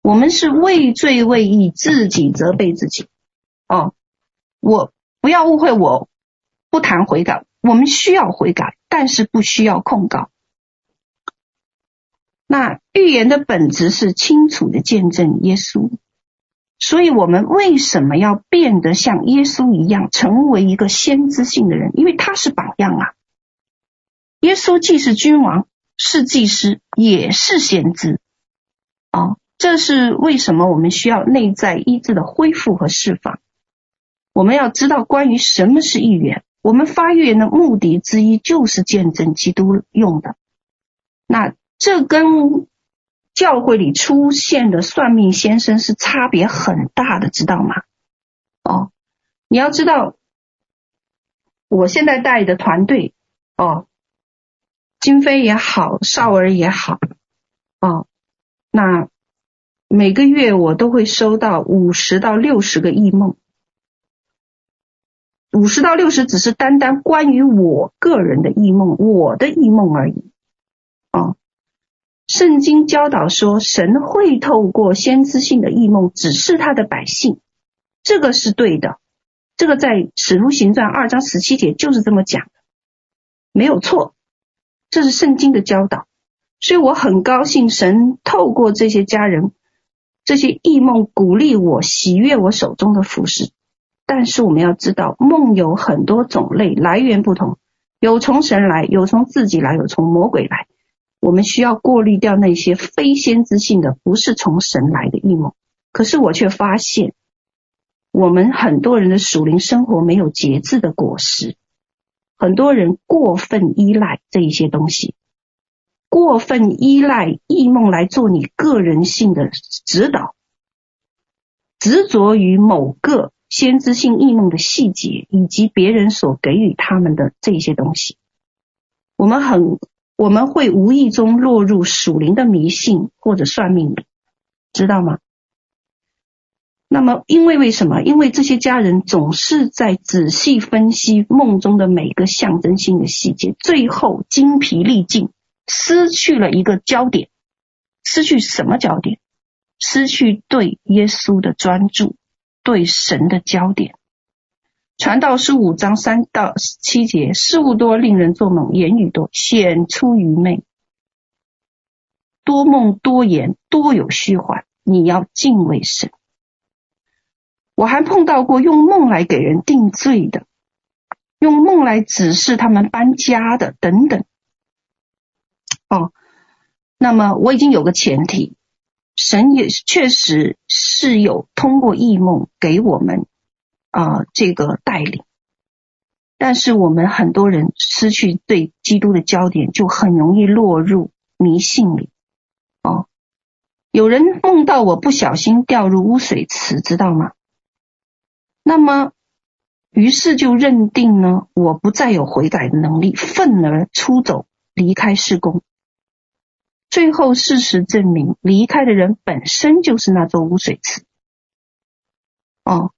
我们是畏罪畏义，自己责备自己。哦，我不要误会我，不谈悔改。我们需要悔改，但是不需要控告。那预言的本质是清楚的见证耶稣，所以我们为什么要变得像耶稣一样，成为一个先知性的人？因为他是榜样啊。耶稣既是君王。是祭司，也是先知，哦，这是为什么我们需要内在医治的恢复和释放。我们要知道关于什么是预言，我们发预言的目的之一就是见证基督用的。那这跟教会里出现的算命先生是差别很大的，知道吗？哦，你要知道，我现在带的团队，哦。金飞也好，少儿也好，哦，那每个月我都会收到五十到六十个异梦，五十到六十只是单单关于我个人的异梦，我的异梦而已。哦，圣经教导说，神会透过先知性的异梦指示他的百姓，这个是对的，这个在《使徒行传》二章十七节就是这么讲的，没有错。这是圣经的教导，所以我很高兴神透过这些家人、这些异梦鼓励我、喜悦我手中的服事。但是我们要知道，梦有很多种类，来源不同，有从神来，有从自己来，有从魔鬼来。我们需要过滤掉那些非先知性的、不是从神来的异梦。可是我却发现，我们很多人的属灵生活没有节制的果实。很多人过分依赖这一些东西，过分依赖异梦来做你个人性的指导，执着于某个先知性异梦的细节以及别人所给予他们的这些东西，我们很我们会无意中落入属灵的迷信或者算命，知道吗？那么，因为为什么？因为这些家人总是在仔细分析梦中的每个象征性的细节，最后精疲力尽，失去了一个焦点。失去什么焦点？失去对耶稣的专注，对神的焦点。传道书五章三到七节：事物多，令人做梦；言语多，显出愚昧。多梦多言，多有虚幻。你要敬畏神。我还碰到过用梦来给人定罪的，用梦来指示他们搬家的等等。哦，那么我已经有个前提，神也确实是有通过异梦给我们啊、这个带领，但是我们很多人失去对基督的焦点，就很容易落入迷信里。哦，有人梦到我不小心掉入污水池，知道吗？那么，于是就认定呢，我不再有悔改的能力，愤而出走，离开事工。最后事实证明，离开的人本身就是那座污水池。哦，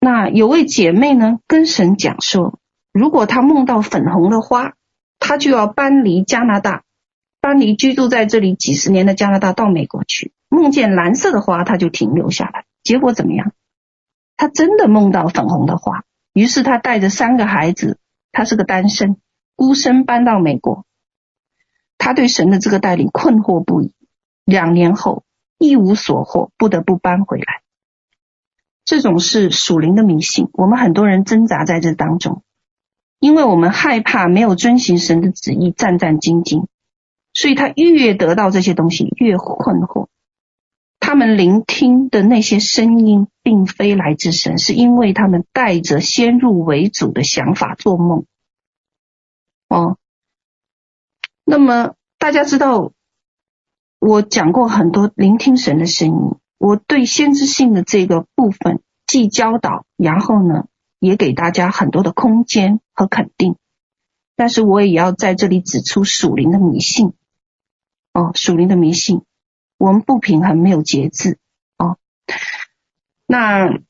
那有位姐妹呢，跟神讲说，如果她梦到粉红的花，她就要搬离加拿大，搬离居住在这里几十年的加拿大到美国去。梦见蓝色的花，她就停留下来。结果怎么样？她真的梦到粉红的花，于是她带着三个孩子，她是个单身，孤身搬到美国。他对神的这个带领困惑不已。两年后一无所获，不得不搬回来。这种是属灵的迷信，我们很多人挣扎在这当中。因为我们害怕没有遵行神的旨意，战战兢兢，所以他越得到这些东西越困惑。他们聆听的那些声音，并非来自神，是因为他们带着先入为主的想法做梦。哦，那么大家知道，我讲过很多聆听神的声音，我对先知性的这个部分既教导，然后呢，也给大家很多的空间和肯定，但是我也要在这里指出属灵的迷信哦，属灵的迷信，我们不平衡，没有节制哦。那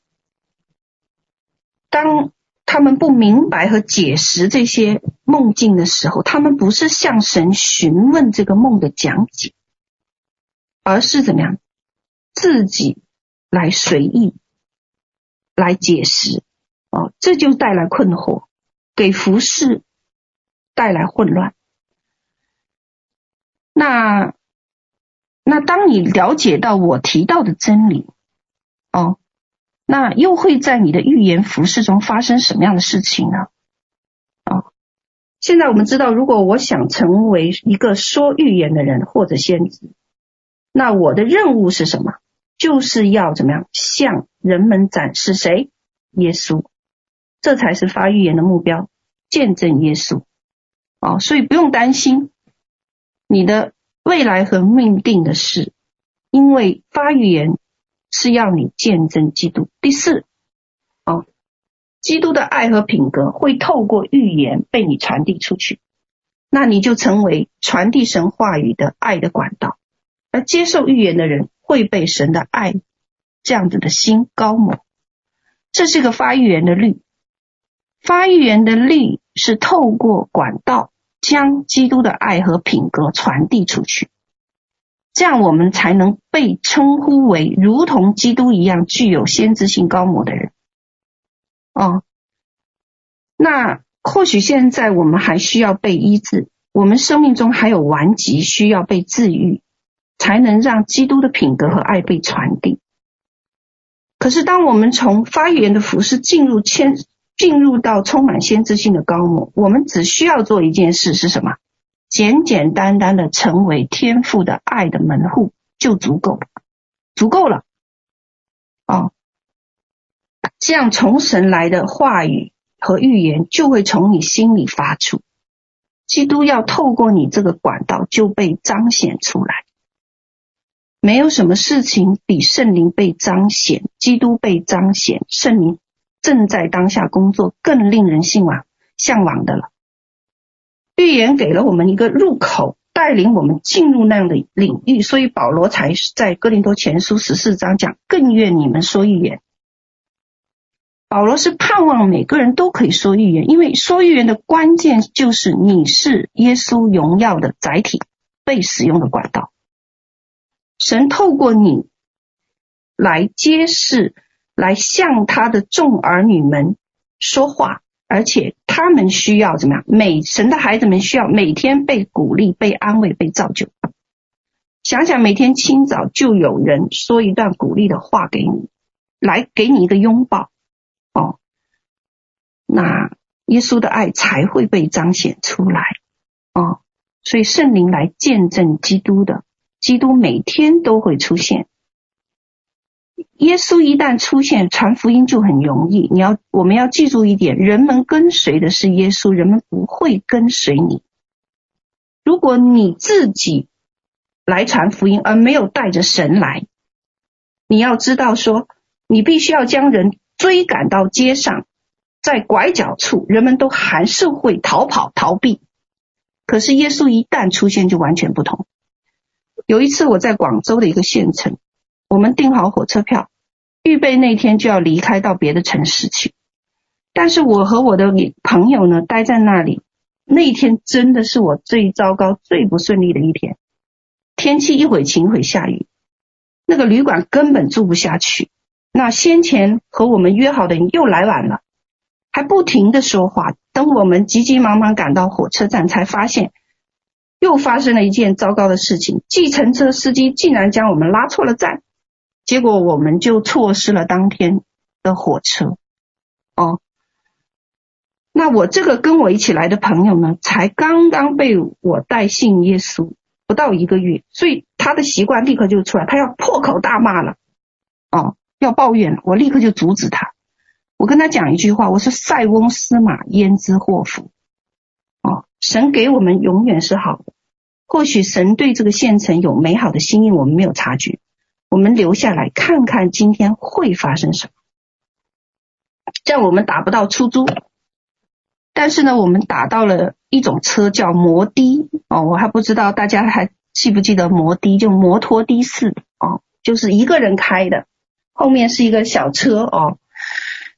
当他们不明白和解释这些梦境的时候，他们不是向神询问这个梦的讲解，而是怎么样自己来随意来解释。哦，这就带来困惑，给服事带来混乱。那那当你了解到我提到的真理，哦，那又会在你的预言服饰中发生什么样的事情呢？啊，现在我们知道，如果我想成为一个说预言的人或者先知，那我的任务是什么？就是要怎么样向人们展示谁？耶稣。这才是发预言的目标，见证耶稣。啊，所以不用担心你的未来和命定的事，因为发预言是要你见证基督。第四，哦，基督的爱和品格会透过预言被你传递出去，那你就成为传递神话语的爱的管道，而接受预言的人会被神的爱这样子的心高抹。这是个发预言的律。发预言的律是透过管道将基督的爱和品格传递出去，这样我们才能被称呼为如同基督一样具有先知性高模的人。哦，那或许现在我们还需要被医治，我们生命中还有顽疾需要被治愈，才能让基督的品格和爱被传递。可是当我们从发源的服饰进入谦。进入到充满先知性的高模，我们只需要做一件事是什么？简简单单的成为天父的爱的门户就足够，足够了。哦，这样从神来的话语和预言就会从你心里发出，基督要透过你这个管道就被彰显出来。没有什么事情比圣灵被彰显、基督被彰显、圣灵。正在当下工作更令人向往、向往的了。预言给了我们一个入口，带领我们进入那样的领域，所以保罗才在哥林多前书十四章讲：“更愿你们说预言。”保罗是盼望每个人都可以说预言，因为说预言的关键就是你是耶稣荣耀的载体，被使用的管道。神透过你来揭示。来向他的众儿女们说话，而且他们需要怎么样？每神的孩子们需要每天被鼓励、被安慰、被造就。想想每天清早就有人说一段鼓励的话给你，来给你一个拥抱哦，那耶稣的爱才会被彰显出来哦。所以圣灵来见证基督的，基督每天都会出现。耶稣一旦出现，传福音就很容易。你要，我们要记住一点：人们跟随的是耶稣，人们不会跟随你。如果你自己来传福音，而没有带着神来，你要知道说，你必须要将人追赶到街上，在拐角处，人们都还是会逃跑逃避。可是耶稣一旦出现，就完全不同。有一次我在广州的一个县城。我们订好火车票，预备那天就要离开到别的城市去。但是我和我的朋友呢，待在那里，那一天真的是我最糟糕、最不顺利的一天。天气一会晴一会下雨，那个旅馆根本住不下去。那先前和我们约好的人又来晚了，还不停的说话。等我们急急忙忙赶到火车站，才发现又发生了一件糟糕的事情：计程车司机竟然将我们拉错了站，结果我们就错失了当天的火车。哦，那我这个跟我一起来的朋友呢，才刚刚被我带信耶稣不到一个月，所以他的习惯立刻就出来，他要破口大骂了。哦。要抱怨了，我立刻就阻止他。我跟他讲一句话，我说：“塞翁失马，焉知祸福？”哦，神给我们永远是好的。或许神对这个县城有美好的心意，我们没有察觉。我们留下来看看今天会发生什么。这样我们打不到出租，但是呢，我们打到了一种车叫摩的哦，我还不知道大家还记不记得摩的，就摩托的士哦，就是一个人开的。后面是一个小车哦，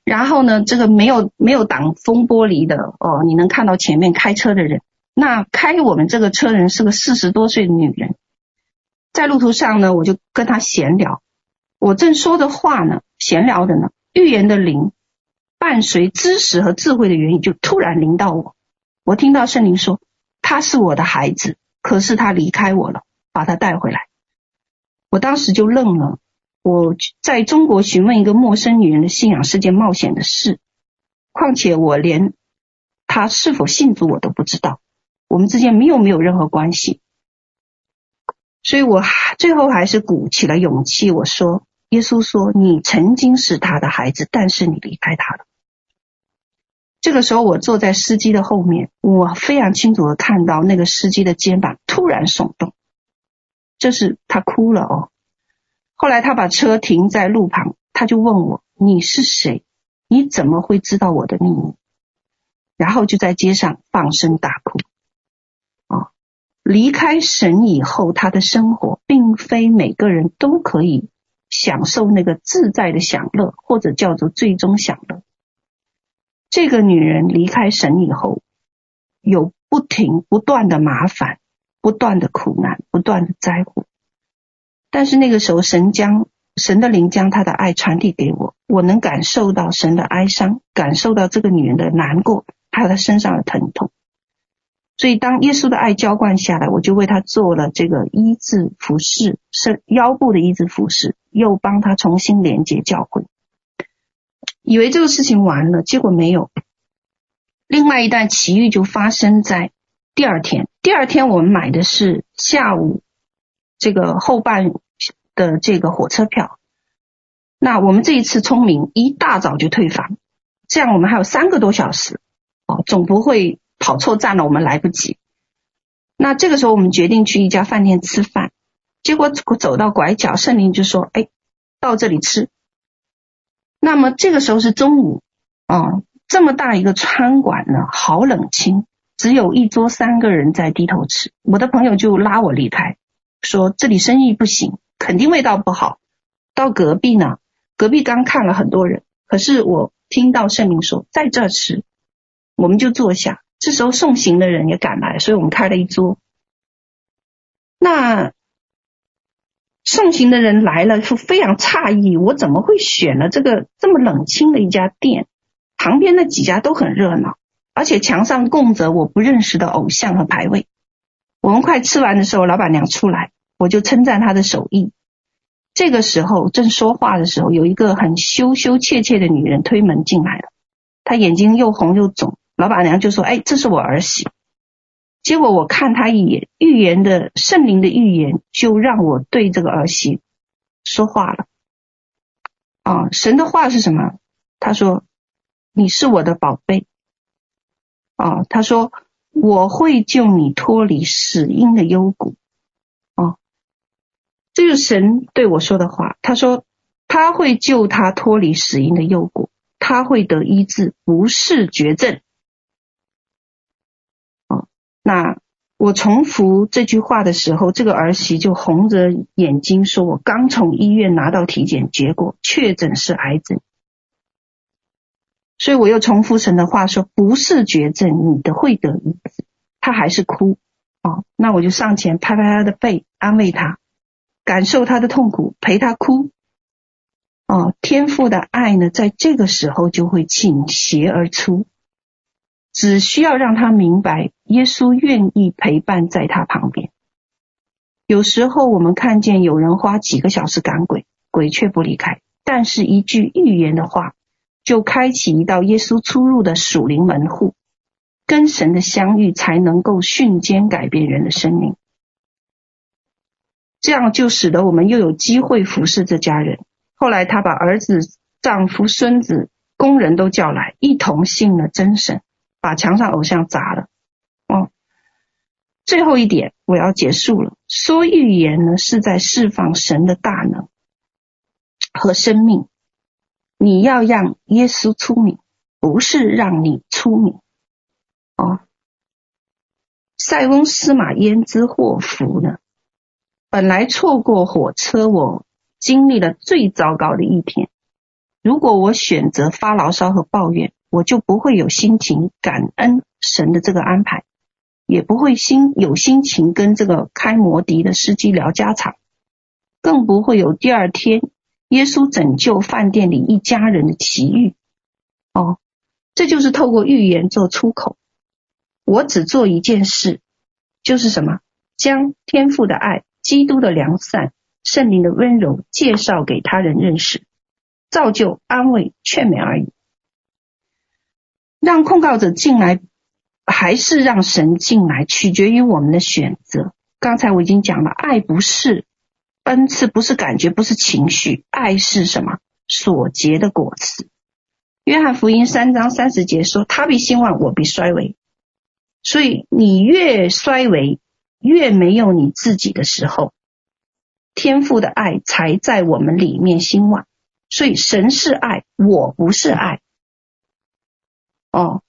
然后呢，这个没有没有挡风玻璃的哦，你能看到前面开车的人。那开我们这个车人是个四十多岁的女人，在路途上呢，我就跟他闲聊。我正说着话呢，闲聊的呢，预言的灵伴随知识和智慧的言语就突然临到我。我听到圣灵说：“他是我的孩子，可是他离开我了，把他带回来。”我当时就愣了。我在中国询问一个陌生女人的信仰是件冒险的事，况且我连她是否信主我都不知道，我们之间没有没有任何关系，所以我最后还是鼓起了勇气，我说：“耶稣说你曾经是他的孩子，但是你离开他了。”这个时候我坐在司机的后面，我非常清楚的看到那个司机的肩膀突然耸动，这是他哭了哦。后来他把车停在路旁，他就问我：“你是谁？你怎么会知道我的秘密？”然后就在街上放声大哭。离开神以后，他的生活并非每个人都可以享受那个自在的享乐，或者叫做最终享乐。这个女人离开神以后，有不停不断的麻烦，不断的苦难，不断的灾祸。但是那个时候，神将神的灵将他的爱传递给我，我能感受到神的哀伤，感受到这个女人的难过，还有她身上的疼痛。所以，当耶稣的爱浇灌下来，我就为他做了这个医治服侍，是腰部的医治服侍，又帮他重新连接教会。以为这个事情完了，结果没有。另外一段奇遇就发生在第二天。第二天我们买的是下午。这个后半的这个火车票，那我们这一次聪明，一大早就退房，这样我们还有三个多小时，哦，总不会跑错站了，我们来不及。那这个时候我们决定去一家饭店吃饭，结果走到拐角，圣灵就说：“哎，到这里吃。”那么这个时候是中午，啊，这么大一个餐馆呢，好冷清，只有一桌三个人在低头吃，我的朋友就拉我离开。说这里生意不行，肯定味道不好。到隔壁呢，隔壁刚看了很多人，可是我听到圣灵说在这吃，我们就坐下。这时候送行的人也赶来，所以我们开了一桌。那送行的人来了，就非常诧异，我怎么会选了这个这么冷清的一家店？旁边那几家都很热闹，而且墙上供着我不认识的偶像和牌位。我们快吃完的时候，老板娘出来，我就称赞她的手艺。这个时候正说话的时候，有一个很羞羞怯怯的女人推门进来了，她眼睛又红又肿。老板娘就说：“哎，这是我儿媳。”结果我看她一眼，预言的圣灵的预言就让我对这个儿媳说话了。啊，神的话是什么？他说：“你是我的宝贝。”啊，他说。我会救你脱离死荫的幽谷，哦，这就是神对我说的话。他说他会救他脱离死荫的幽谷，他会得医治，不是绝症。那我重复这句话的时候，这个儿媳就红着眼睛说：“我刚从医院拿到体检结果，确诊是癌症。”所以我又重复神的话说，不是绝症，你的会得医治。他还是哭，哦，那我就上前拍拍他的背，安慰他，感受他的痛苦，陪他哭。哦，天父的爱呢，在这个时候就会倾泻而出，只需要让他明白，耶稣愿意陪伴在他旁边。有时候我们看见有人花几个小时赶鬼，鬼却不离开，但是一句预言的话。就开启一道耶稣出入的属灵门户，跟神的相遇才能够瞬间改变人的生命。这样就使得我们又有机会服侍这家人。后来他把儿子、丈夫、孙子、工人都叫来，一同信了真神，把墙上偶像砸了。哦，最后一点我要结束了。说预言呢，是在释放神的大能和生命。你要让耶稣出名，不是让你出名。哦，塞翁失马焉知祸福呢？本来错过火车，我经历了最糟糕的一天。如果我选择发牢骚和抱怨，我就不会有心情感恩神的这个安排，也不会心有心情跟这个开摩的的司机聊家常，更不会有第二天。耶稣拯救饭店里一家人的奇遇，哦，这就是透过预言做出口。我只做一件事，就是什么？将天父的爱、基督的良善、圣灵的温柔介绍给他人认识，造就、安慰、劝勉而已。让控告者进来，还是让神进来，取决于我们的选择。刚才我已经讲了，爱不是。恩赐不是感觉，不是情绪，爱是什么？所结的果子。约翰福音三章三十节说：“他必兴旺，我必衰微。”所以你越衰微，越没有你自己的时候，天赋的爱才在我们里面兴旺。所以神是爱，我不是爱。哦，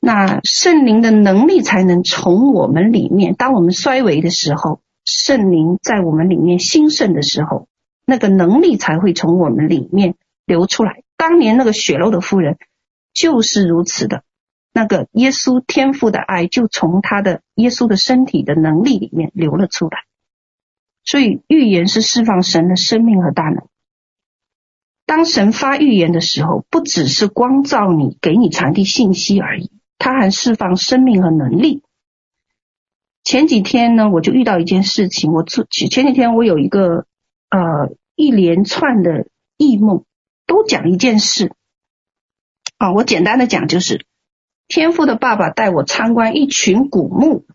那圣灵的能力才能从我们里面，当我们衰微的时候。圣灵在我们里面兴盛的时候，那个能力才会从我们里面流出来。当年那个血肉的妇人就是如此的，那个耶稣天父的爱就从他的耶稣的身体的能力里面流了出来。所以预言是释放神的生命和大能。当神发预言的时候，不只是光照你，给你传递信息而已，他还释放生命和能力。前几天呢，我就遇到一件事情。我前前几天我有一个呃一连串的异梦，都讲一件事啊。我简单的讲，就是天父的爸爸带我参观一群古墓，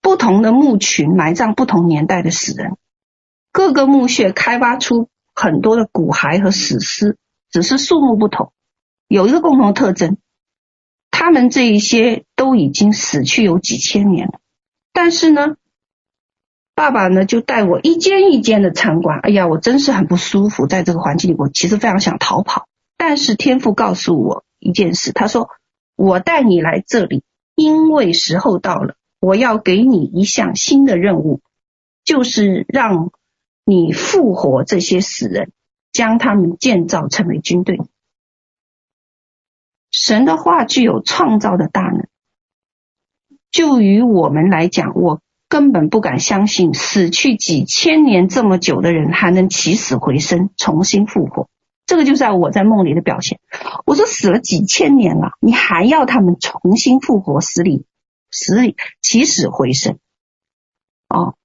不同的墓群埋葬不同年代的死人，各个墓穴开挖出很多的骨骸和死尸，只是数目不同，有一个共同特征，他们这一些都已经死去有几千年了。但是呢，爸爸呢就带我一间一间的参观。哎呀，我真是很不舒服，在这个环境里，我其实非常想逃跑。但是天父告诉我一件事，他说：“我带你来这里，因为时候到了，我要给你一项新的任务，就是让你复活这些死人，将他们建造成为军队。”神的话具有创造的大能。就于我们来讲，我根本不敢相信，死去几千年这么久的人还能起死回生，重新复活。这个就是我在梦里的表现。我说死了几千年了，你还要他们重新复活，死里死里起死回生？哦，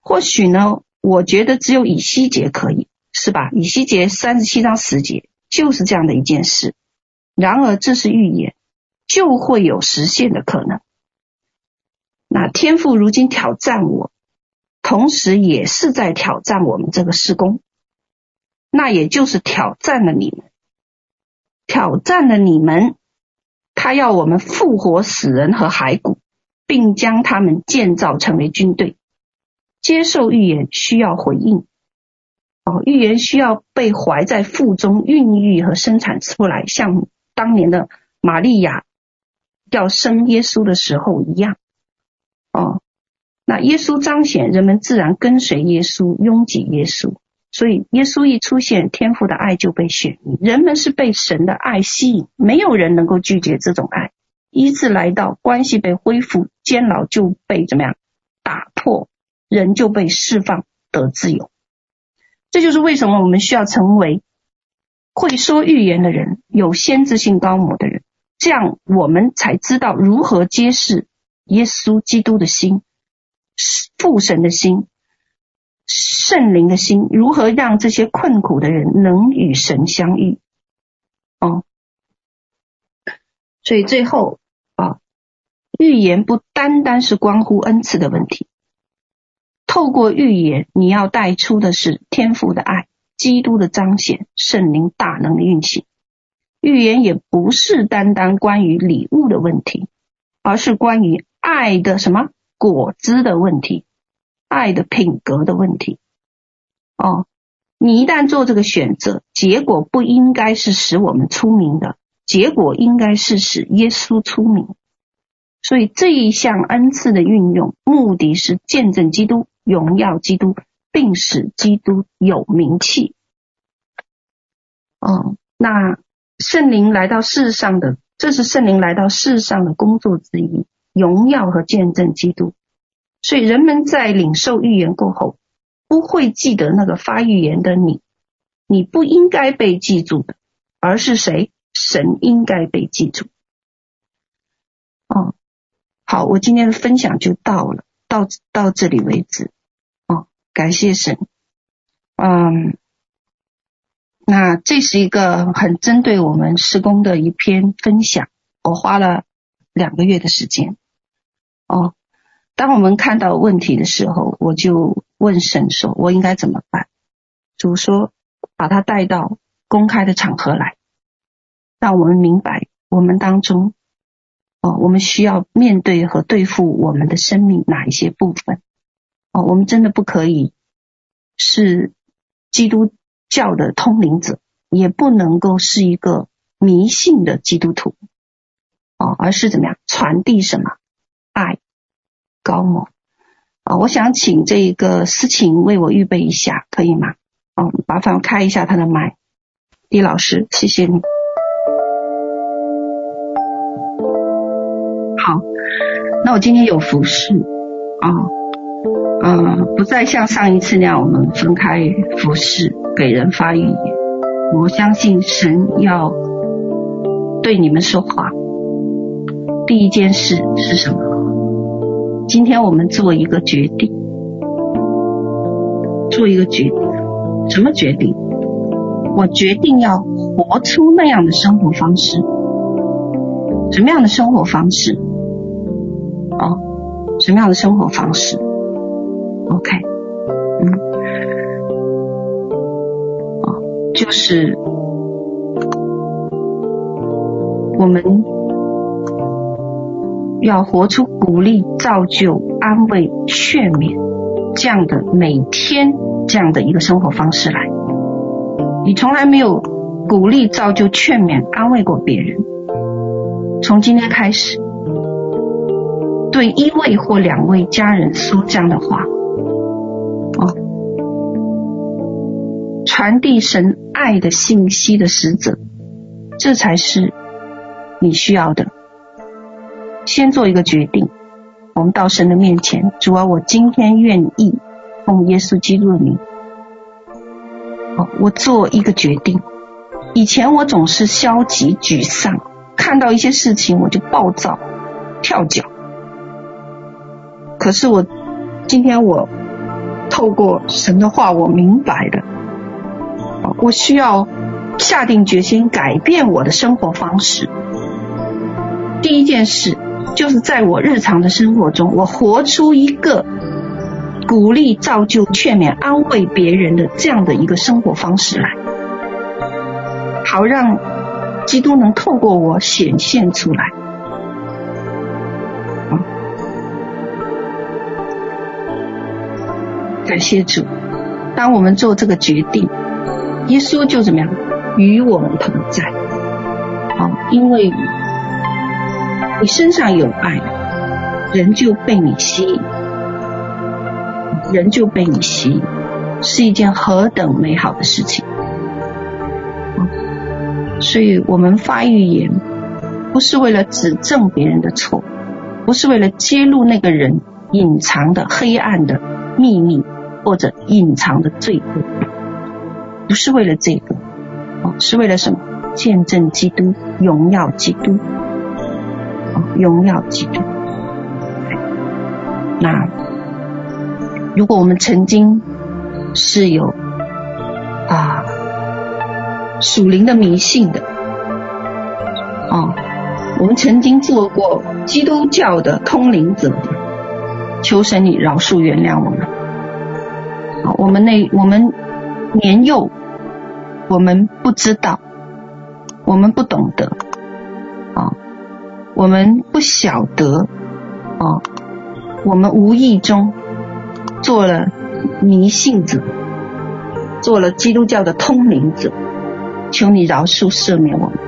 或许呢，我觉得只有以西结可以，是吧？以西结三十七章十节就是这样的一件事。然而这是预言，就会有实现的可能。那天父如今挑战我，同时也是在挑战我们这个施工，那也就是挑战了你们，挑战了你们，他要我们复活死人和骸骨，并将他们建造成为军队。接受预言需要回应，哦，预言需要被怀在腹中孕育和生产出来，像当年的玛利亚要生耶稣的时候一样。哦，那耶稣彰显，人们自然跟随耶稣，拥挤耶稣。所以耶稣一出现，天父的爱就被显明，人们是被神的爱吸引，没有人能够拒绝这种爱。医治来到，关系被恢复，监牢就被怎么样打破，人就被释放得自由。这就是为什么我们需要成为会说预言的人，有先知性高模的人，这样我们才知道如何揭示耶稣基督的心，父神的心，圣灵的心，如何让这些困苦的人能与神相遇。哦，所以最后啊，预言不单单是关乎恩赐的问题。透过预言，你要带出的是天父的爱、基督的彰显、圣灵大能的运行。预言也不是单单关于礼物的问题，而是关于爱的什么果子的问题，爱的品格的问题。哦，你一旦做这个选择，结果不应该是使我们出名的，结果应该是使耶稣出名。所以这一项恩赐的运用，目的是见证基督。荣耀基督，并使基督有名气。哦，那圣灵来到世上的，这是圣灵来到世上的工作之一，荣耀和见证基督。所以人们在领受预言过后，不会记得那个发预言的你，你不应该被记住的，而是谁？神应该被记住。哦，好，我今天的分享就到了，到到这里为止。感谢神，嗯，那这是一个很针对我们施工的一篇分享，我花了两个月的时间。哦，当我们看到问题的时候，我就问神说：“我应该怎么办？”主说：“把他带到公开的场合来，让我们明白我们当中，哦，我们需要面对和对付我们的生命哪一些部分。”我们真的不可以是基督教的通灵者，也不能够是一个迷信的基督徒，哦，而是怎么样传递什么爱高某啊？我想请这一个思琴为我预备一下，可以吗？哦，麻烦开一下他的麦，李老师，谢谢你。好，那我今天有服饰啊。嗯，不再像上一次那样，我们分开服侍，给人发预言。我相信神要对你们说话。第一件事是什么？今天我们做一个决定，做一个决定。什么决定？我决定要活出那样的生活方式。什么样的生活方式？哦，什么样的生活方式？OK，嗯，哦，就是我们要活出鼓励、造就、安慰、劝勉这样的每天这样的一个生活方式来。你从来没有鼓励、造就、劝勉、安慰过别人，从今天开始，对一位或两位家人说这样的话。传递神爱的信息的使者，这才是你需要的。先做一个决定，我们到神的面前，主啊，我今天愿意奉耶稣基督的名，我做一个决定。以前我总是消极沮丧，看到一些事情我就暴躁跳脚。可是我今天我透过神的话，我明白了。我需要下定决心改变我的生活方式。第一件事就是在我日常的生活中，我活出一个鼓励、造就、劝勉、安慰别人的这样的一个生活方式来，好让基督能透过我显现出来。感谢主，当我们做这个决定。耶稣就怎么样？与我们同在，好，因为你身上有爱，人就被你吸引，人就被你吸引，是一件何等美好的事情。所以我们发预言，不是为了指正别人的错，不是为了揭露那个人隐藏的黑暗的秘密或者隐藏的罪恶，不是为了这个，哦，是为了什么？见证基督，荣耀基督，哦，荣耀基督。那如果我们曾经是有啊。属灵的迷信的，哦，我们曾经做过基督教的通灵者，求神你饶恕原谅我们。啊，我们那我们年幼，我们不知道，我们不懂得，啊，我们不晓得，啊，我们无意中做了迷信者，做了基督教的通灵者。求你饶恕赦免我们，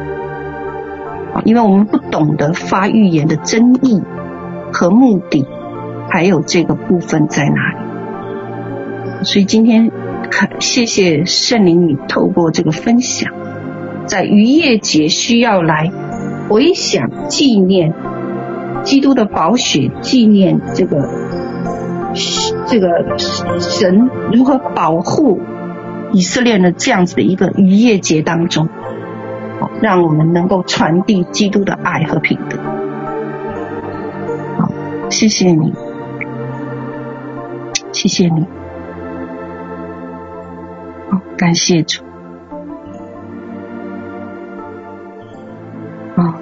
啊因为我们不懂得发预言的真意和目的，还有这个部分在哪里。所以今天，谢谢圣灵，你透过这个分享，在逾越节需要来回想纪念基督的宝血，纪念这个这个神如何保护。以色列的这样子的一个逾越节当中，让我们能够传递基督的爱和品德。好，谢谢你，谢谢你，感谢主。啊，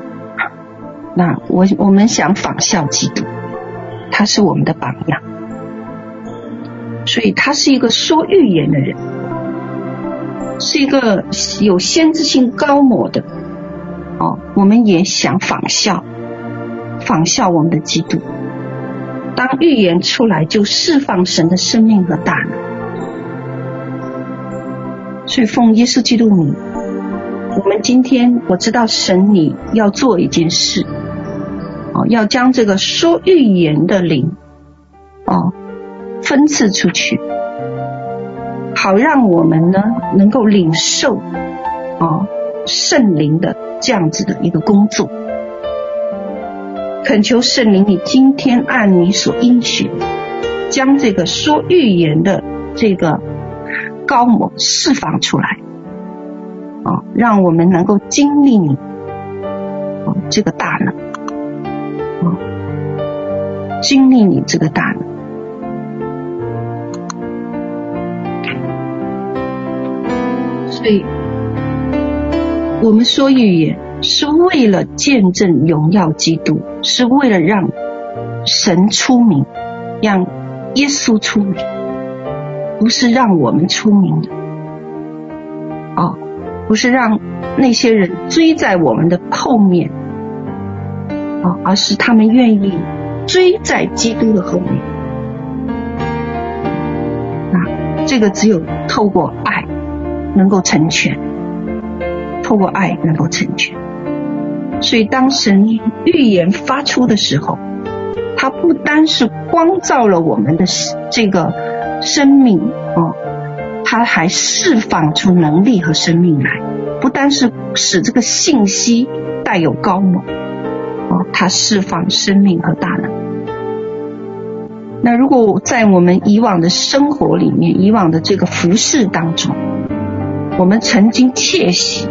那我我们想仿效基督，他是我们的榜样，所以他是一个说预言的人。是一个有先知性高模的，哦，我们也想仿效，仿效我们的基督。当预言出来，就释放神的生命和大能。所以奉耶稣基督名，我们今天我知道神你要做一件事，哦，要将这个说预言的灵，哦，分赐出去。好，让我们呢能够领受哦圣灵的这样子的一个工作，恳求圣灵，你今天按你所应许，将这个说预言的这个高模释放出来，啊，让我们能够经历你啊这个大能，啊，经历你这个大能。所以，我们说预言是为了见证荣耀基督，是为了让神出名，让耶稣出名，不是让我们出名的。哦，不是让那些人追在我们的后面，哦，而是他们愿意追在基督的后面。那这个只有透过爱。能够成全，透过爱能够成全。所以当神预言发出的时候，它不单是光照了我们的这个生命哦，它还释放出能力和生命来。不单是使这个信息带有高猛哦，它释放生命和大能。那如果在我们以往的生活里面，以往的这个服饰当中，我们曾经窃喜，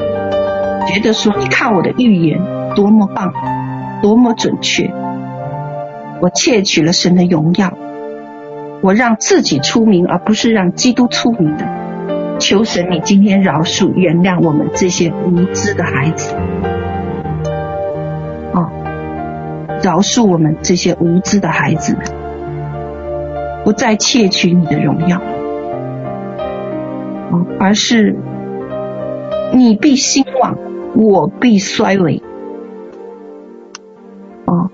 觉得说：“你看我的预言多么棒，多么准确。我窃取了神的荣耀，我让自己出名，而不是让基督出名的。求神，你今天饶恕、原谅我们这些无知的孩子。哦，饶恕我们这些无知的孩子们，不再窃取你的荣耀，哦，而是。”你必兴旺，我必衰微。哦，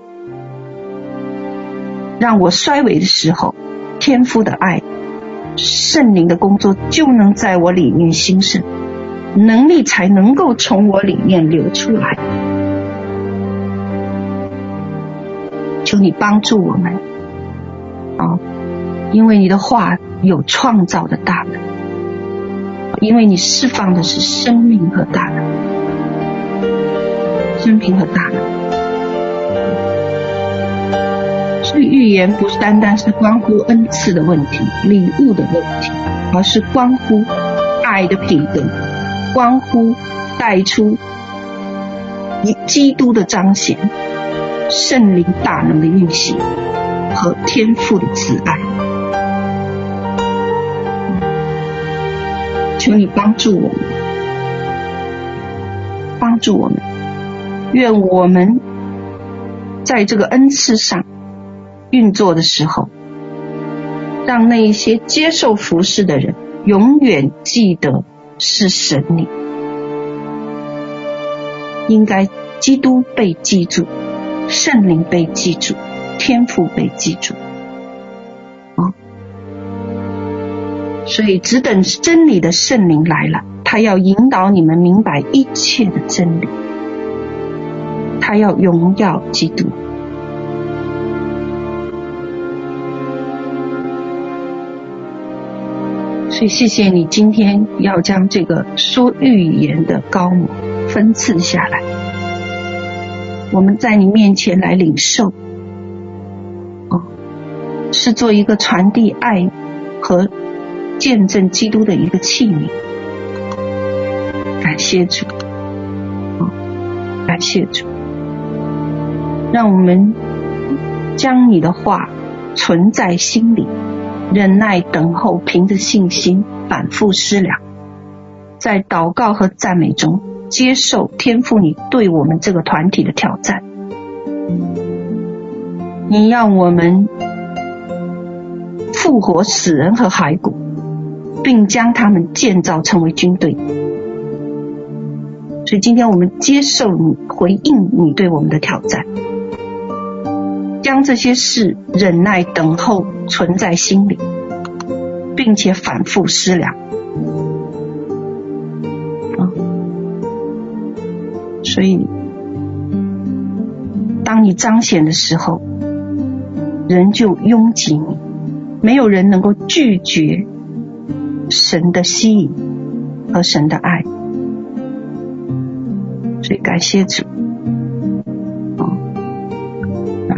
让我衰微的时候，天父的爱、圣灵的工作就能在我里面兴盛，能力才能够从我里面流出来。求你帮助我们，啊、因为你的话有创造的大能，因为你释放的是生命和大能，生命和大能。所以预言不是单单是关乎恩赐的问题、礼物的问题，而是关乎爱的品格，关乎带出基督的彰显、圣灵大能的运行和天赋的慈爱。求你帮助我们，帮助我们，愿我们在这个恩赐上运作的时候，让那一些接受服侍的人永远记得是神你，应该基督被记住，圣灵被记住，天父被记住。所以，只等真理的圣灵来了，他要引导你们明白一切的真理，他要荣耀基督。谢谢你今天要将这个说预言的膏抹分赐下来，我们在你面前来领受，哦，是做一个传递爱和。见证基督的一个器皿，感谢主，感谢主，让我们将你的话存在心里，忍耐等候，凭着信心反复思量，在祷告和赞美中接受天父你对我们这个团体的挑战。你让我们复活死人和骸骨。并将他们建造成为军队，所以今天我们接受你，回应你对我们的挑战，将这些事忍耐等候存在心里，并且反复思量。啊，所以当你彰显的时候，人就拥挤你，没有人能够拒绝。神的吸引和神的爱，所以感谢主。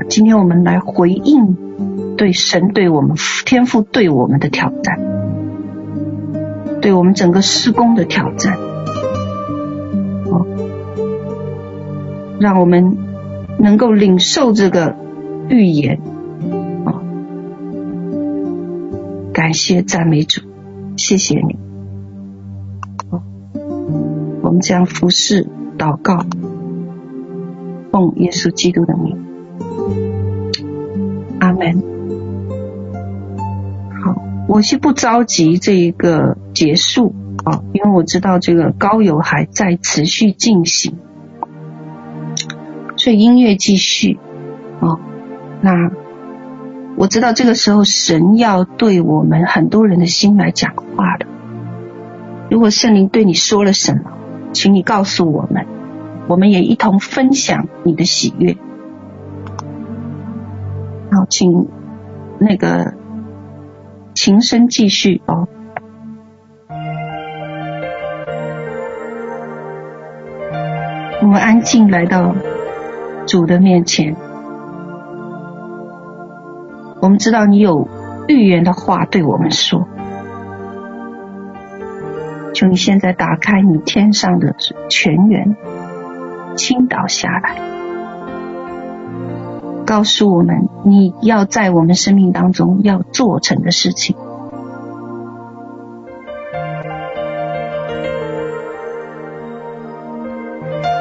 今天我们来回应对神对我们天父对我们的挑战，对我们整个施工的挑战。哦，让我们能够领受这个预言。哦，感谢赞美主。谢谢你，我们将服侍祷告，奉耶稣基督的名，阿门。好，我是不着急这一个结束啊，因为我知道这个膏油还在持续进行，所以音乐继续啊，那。我知道这个时候神要对我们很多人的心来讲话的。如果圣灵对你说了什么，请你告诉我们，我们也一同分享你的喜悦。好，请那个琴声继续哦。我们安静来到主的面前。我们知道你有预言的话对我们说，求你现在打开你天上的泉源，倾倒下来，告诉我们你要在我们生命当中要做成的事情。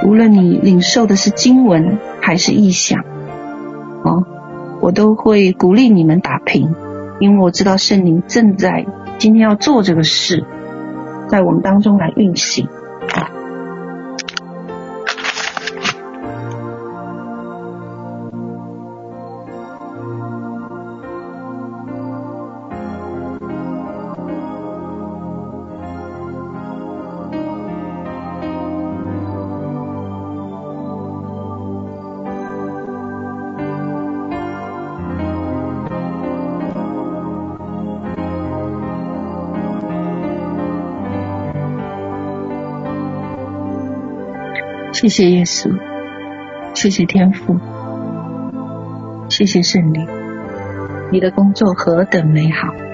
无论你领受的是经文还是异象，哦。我都会鼓励你们打平，因为我知道圣灵正在今天要做这个事，在我们当中来运行。谢谢耶稣，谢谢天父，谢谢圣灵，你的工作何等美好。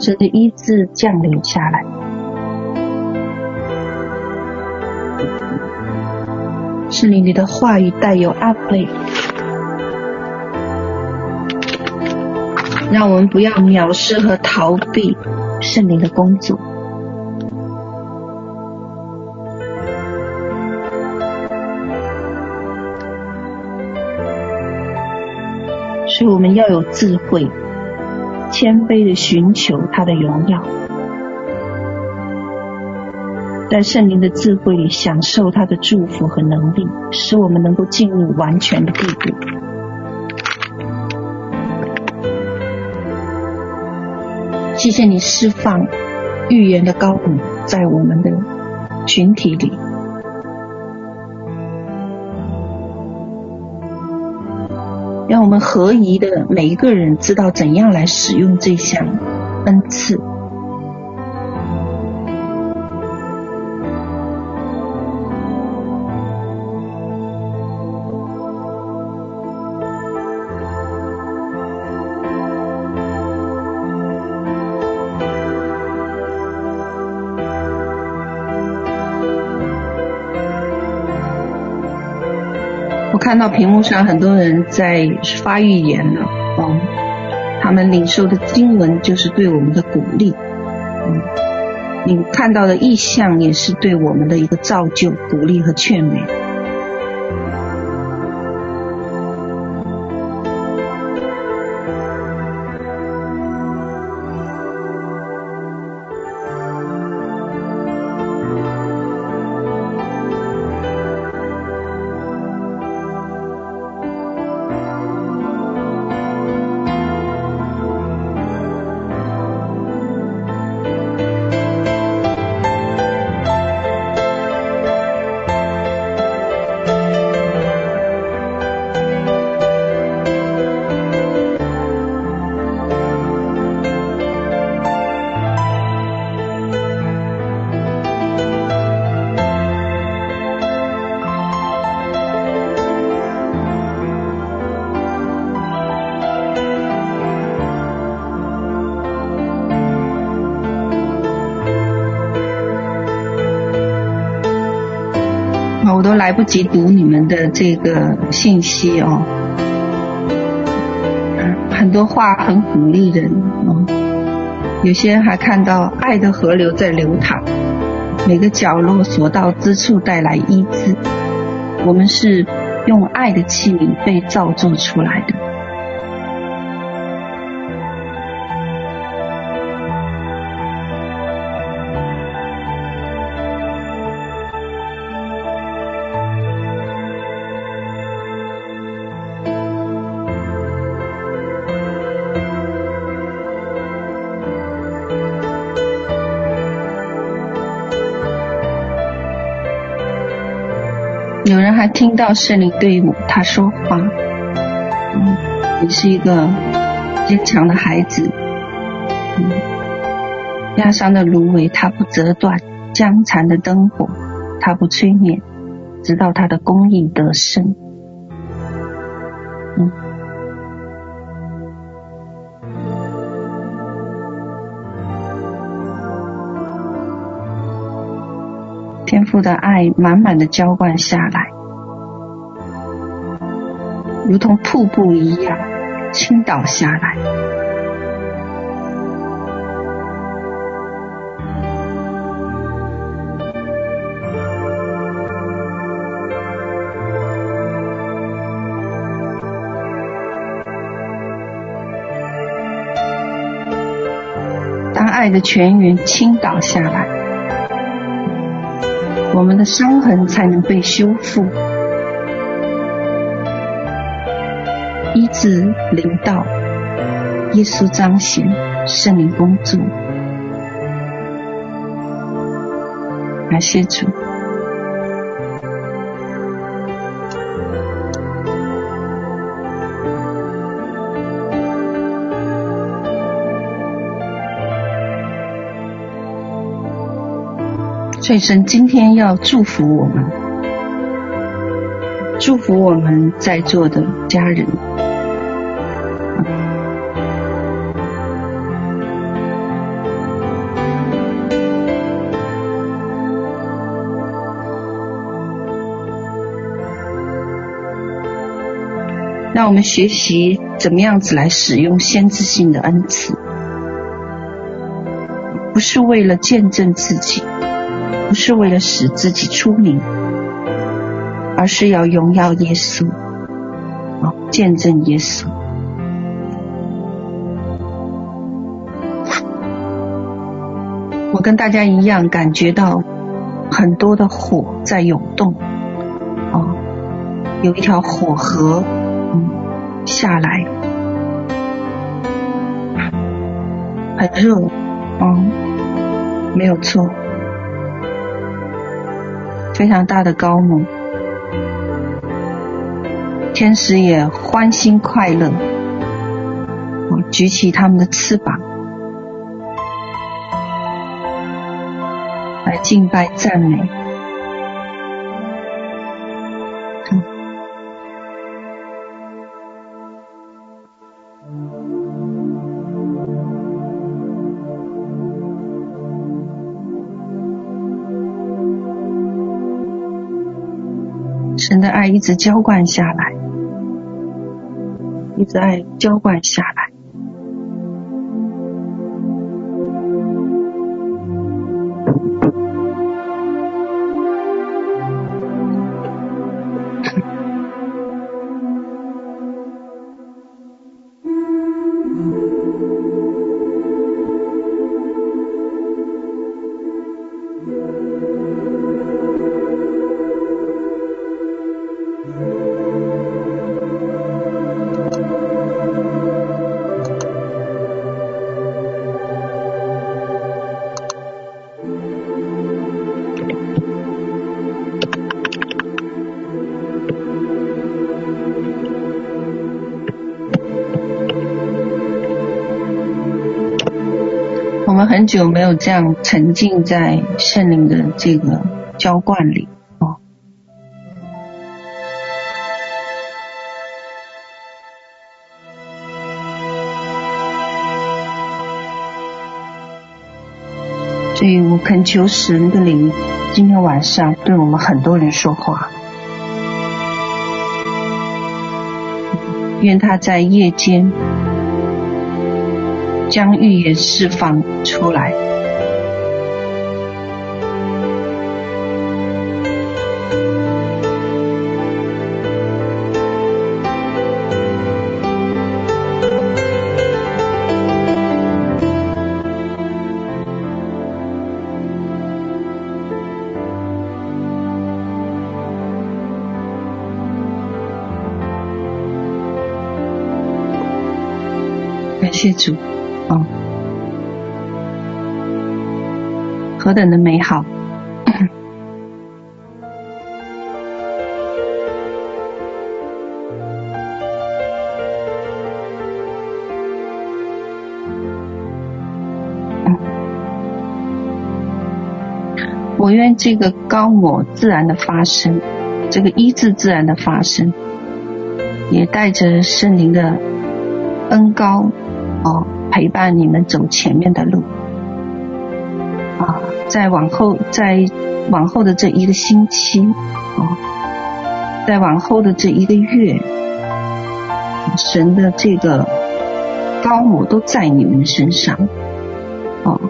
神的医治降临下来，圣灵你的话语带有安慰，让我们不要藐视和逃避圣灵的工作，所以我们要有智慧。谦卑的寻求他的荣耀，在圣灵的智慧里享受他的祝福和能力，使我们能够进入完全的地步。谢谢你释放预言的高度在我们的群体里。让我们合宜的每一个人知道怎样来使用这项恩赐。看到屏幕上很多人在发预言呢，哦，他们领受的经文就是对我们的鼓励，嗯，你看到的意象也是对我们的一个造就、鼓励和劝勉。不及读你们的这个信息哦，很多话很鼓励人哦，有些人还看到爱的河流在流淌，每个角落所到之处带来医治，我们是用爱的器皿被造作出来的。他听到圣灵对他说话，嗯，你是一个坚强的孩子，嗯，压伤的芦苇它不折断，将残的灯火它不吹灭，直到他的公义得胜。嗯，天父的爱满满的浇灌下来。如同瀑布一样倾倒下来，当爱的泉源倾倒下来，我们的伤痕才能被修复。医治灵道，耶稣彰显，圣灵工作。感谢主。所以神今天要祝福我们，祝福我们在座的家人。让我们学习怎么样子来使用先知性的恩赐，不是为了见证自己。不是为了使自己出名，而是要荣耀耶稣，啊，见证耶稣。我跟大家一样，感觉到很多的火在涌动，啊，有一条火河，下来，很热，嗯，没有错。非常大的高幕，天使也欢欣快乐，举起他们的翅膀，来敬拜赞美。一直浇灌下来，一直爱浇灌下来。很久没有这样沉浸在圣灵的这个浇灌里哦，所以我恳求神的灵今天晚上对我们很多人说话，愿他在夜间。将预言释放出来。感谢主。何等的美好！我愿这个高我自然的发生，这个一字自然的发生，也带着圣灵的恩高哦。陪伴你们走前面的路，啊，在往后，在往后的这一个星期，啊，在往后的这一个月，神的这个高母都在你们身上，哦，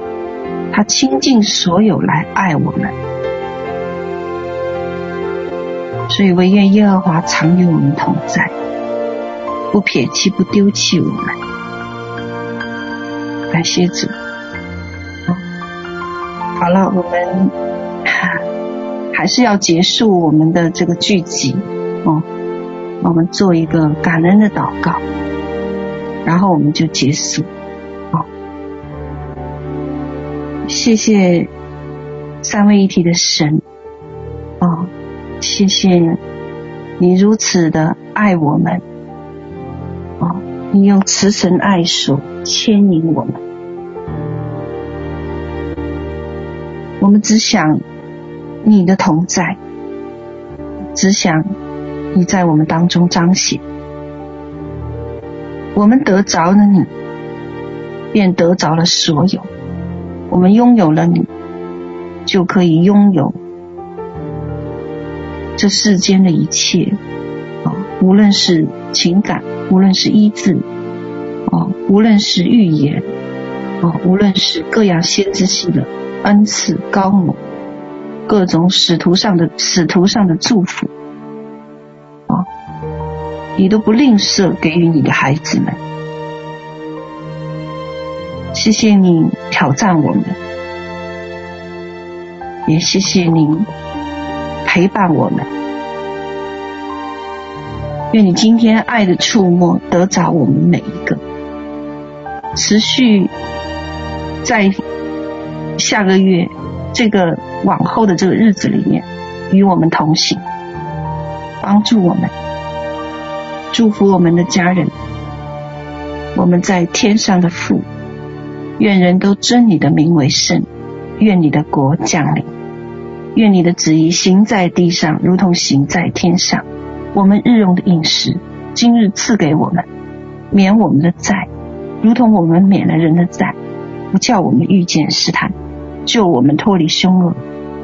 他倾尽所有来爱我们，所以唯愿耶和华常与我们同在，不撇弃，不丢弃我们。感谢主。我们 还是要结束我们的这个聚集哦。我们做一个感恩的祷告，然后我们就结束。好，谢谢三位一体的神，哦，谢谢你如此的爱我们，哦，你用慈神爱手牵引我们，我们只想你的同在，只想。你在我们当中彰显，我们得着了你，便得着了所有。我们拥有了你，就可以拥有这世间的一切啊！无论是情感，无论是医治，啊，无论是预言，啊，无论是各样先知性的恩赐高某，各种使徒上的使徒上的祝福啊。你都不吝啬给予你的孩子们，谢谢你挑战我们，也谢谢你陪伴我们。愿你今天爱的触摸得着我们每一个，持续在下个月这个往后的这个日子里面与我们同行，帮助我们。祝福我们的家人，我们在天上的父，愿人都尊你的名为圣，愿你的国降临，愿你的旨意行在地上，如同行在天上。我们日用的饮食，今日赐给我们，免我们的债，如同我们免了人的债，不叫我们遇见试探，救我们脱离凶恶，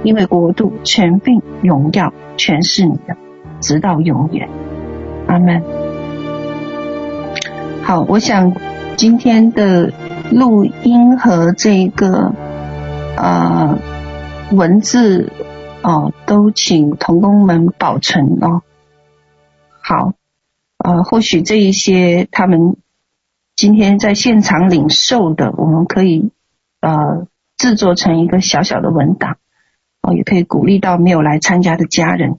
因为国度、权柄、荣耀，全是你的，直到永远。阿门。好，我想今天的录音和这个呃文字哦，都请同工们保存哦。好，呃，或许这一些他们今天在现场领受的，我们可以呃制作成一个小小的文档哦，也可以鼓励到没有来参加的家人。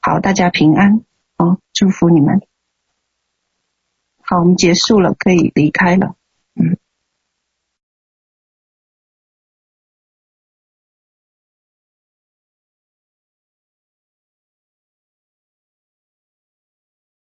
好，大家平安。哦，祝福你们。好，我们结束了，可以离开了。嗯。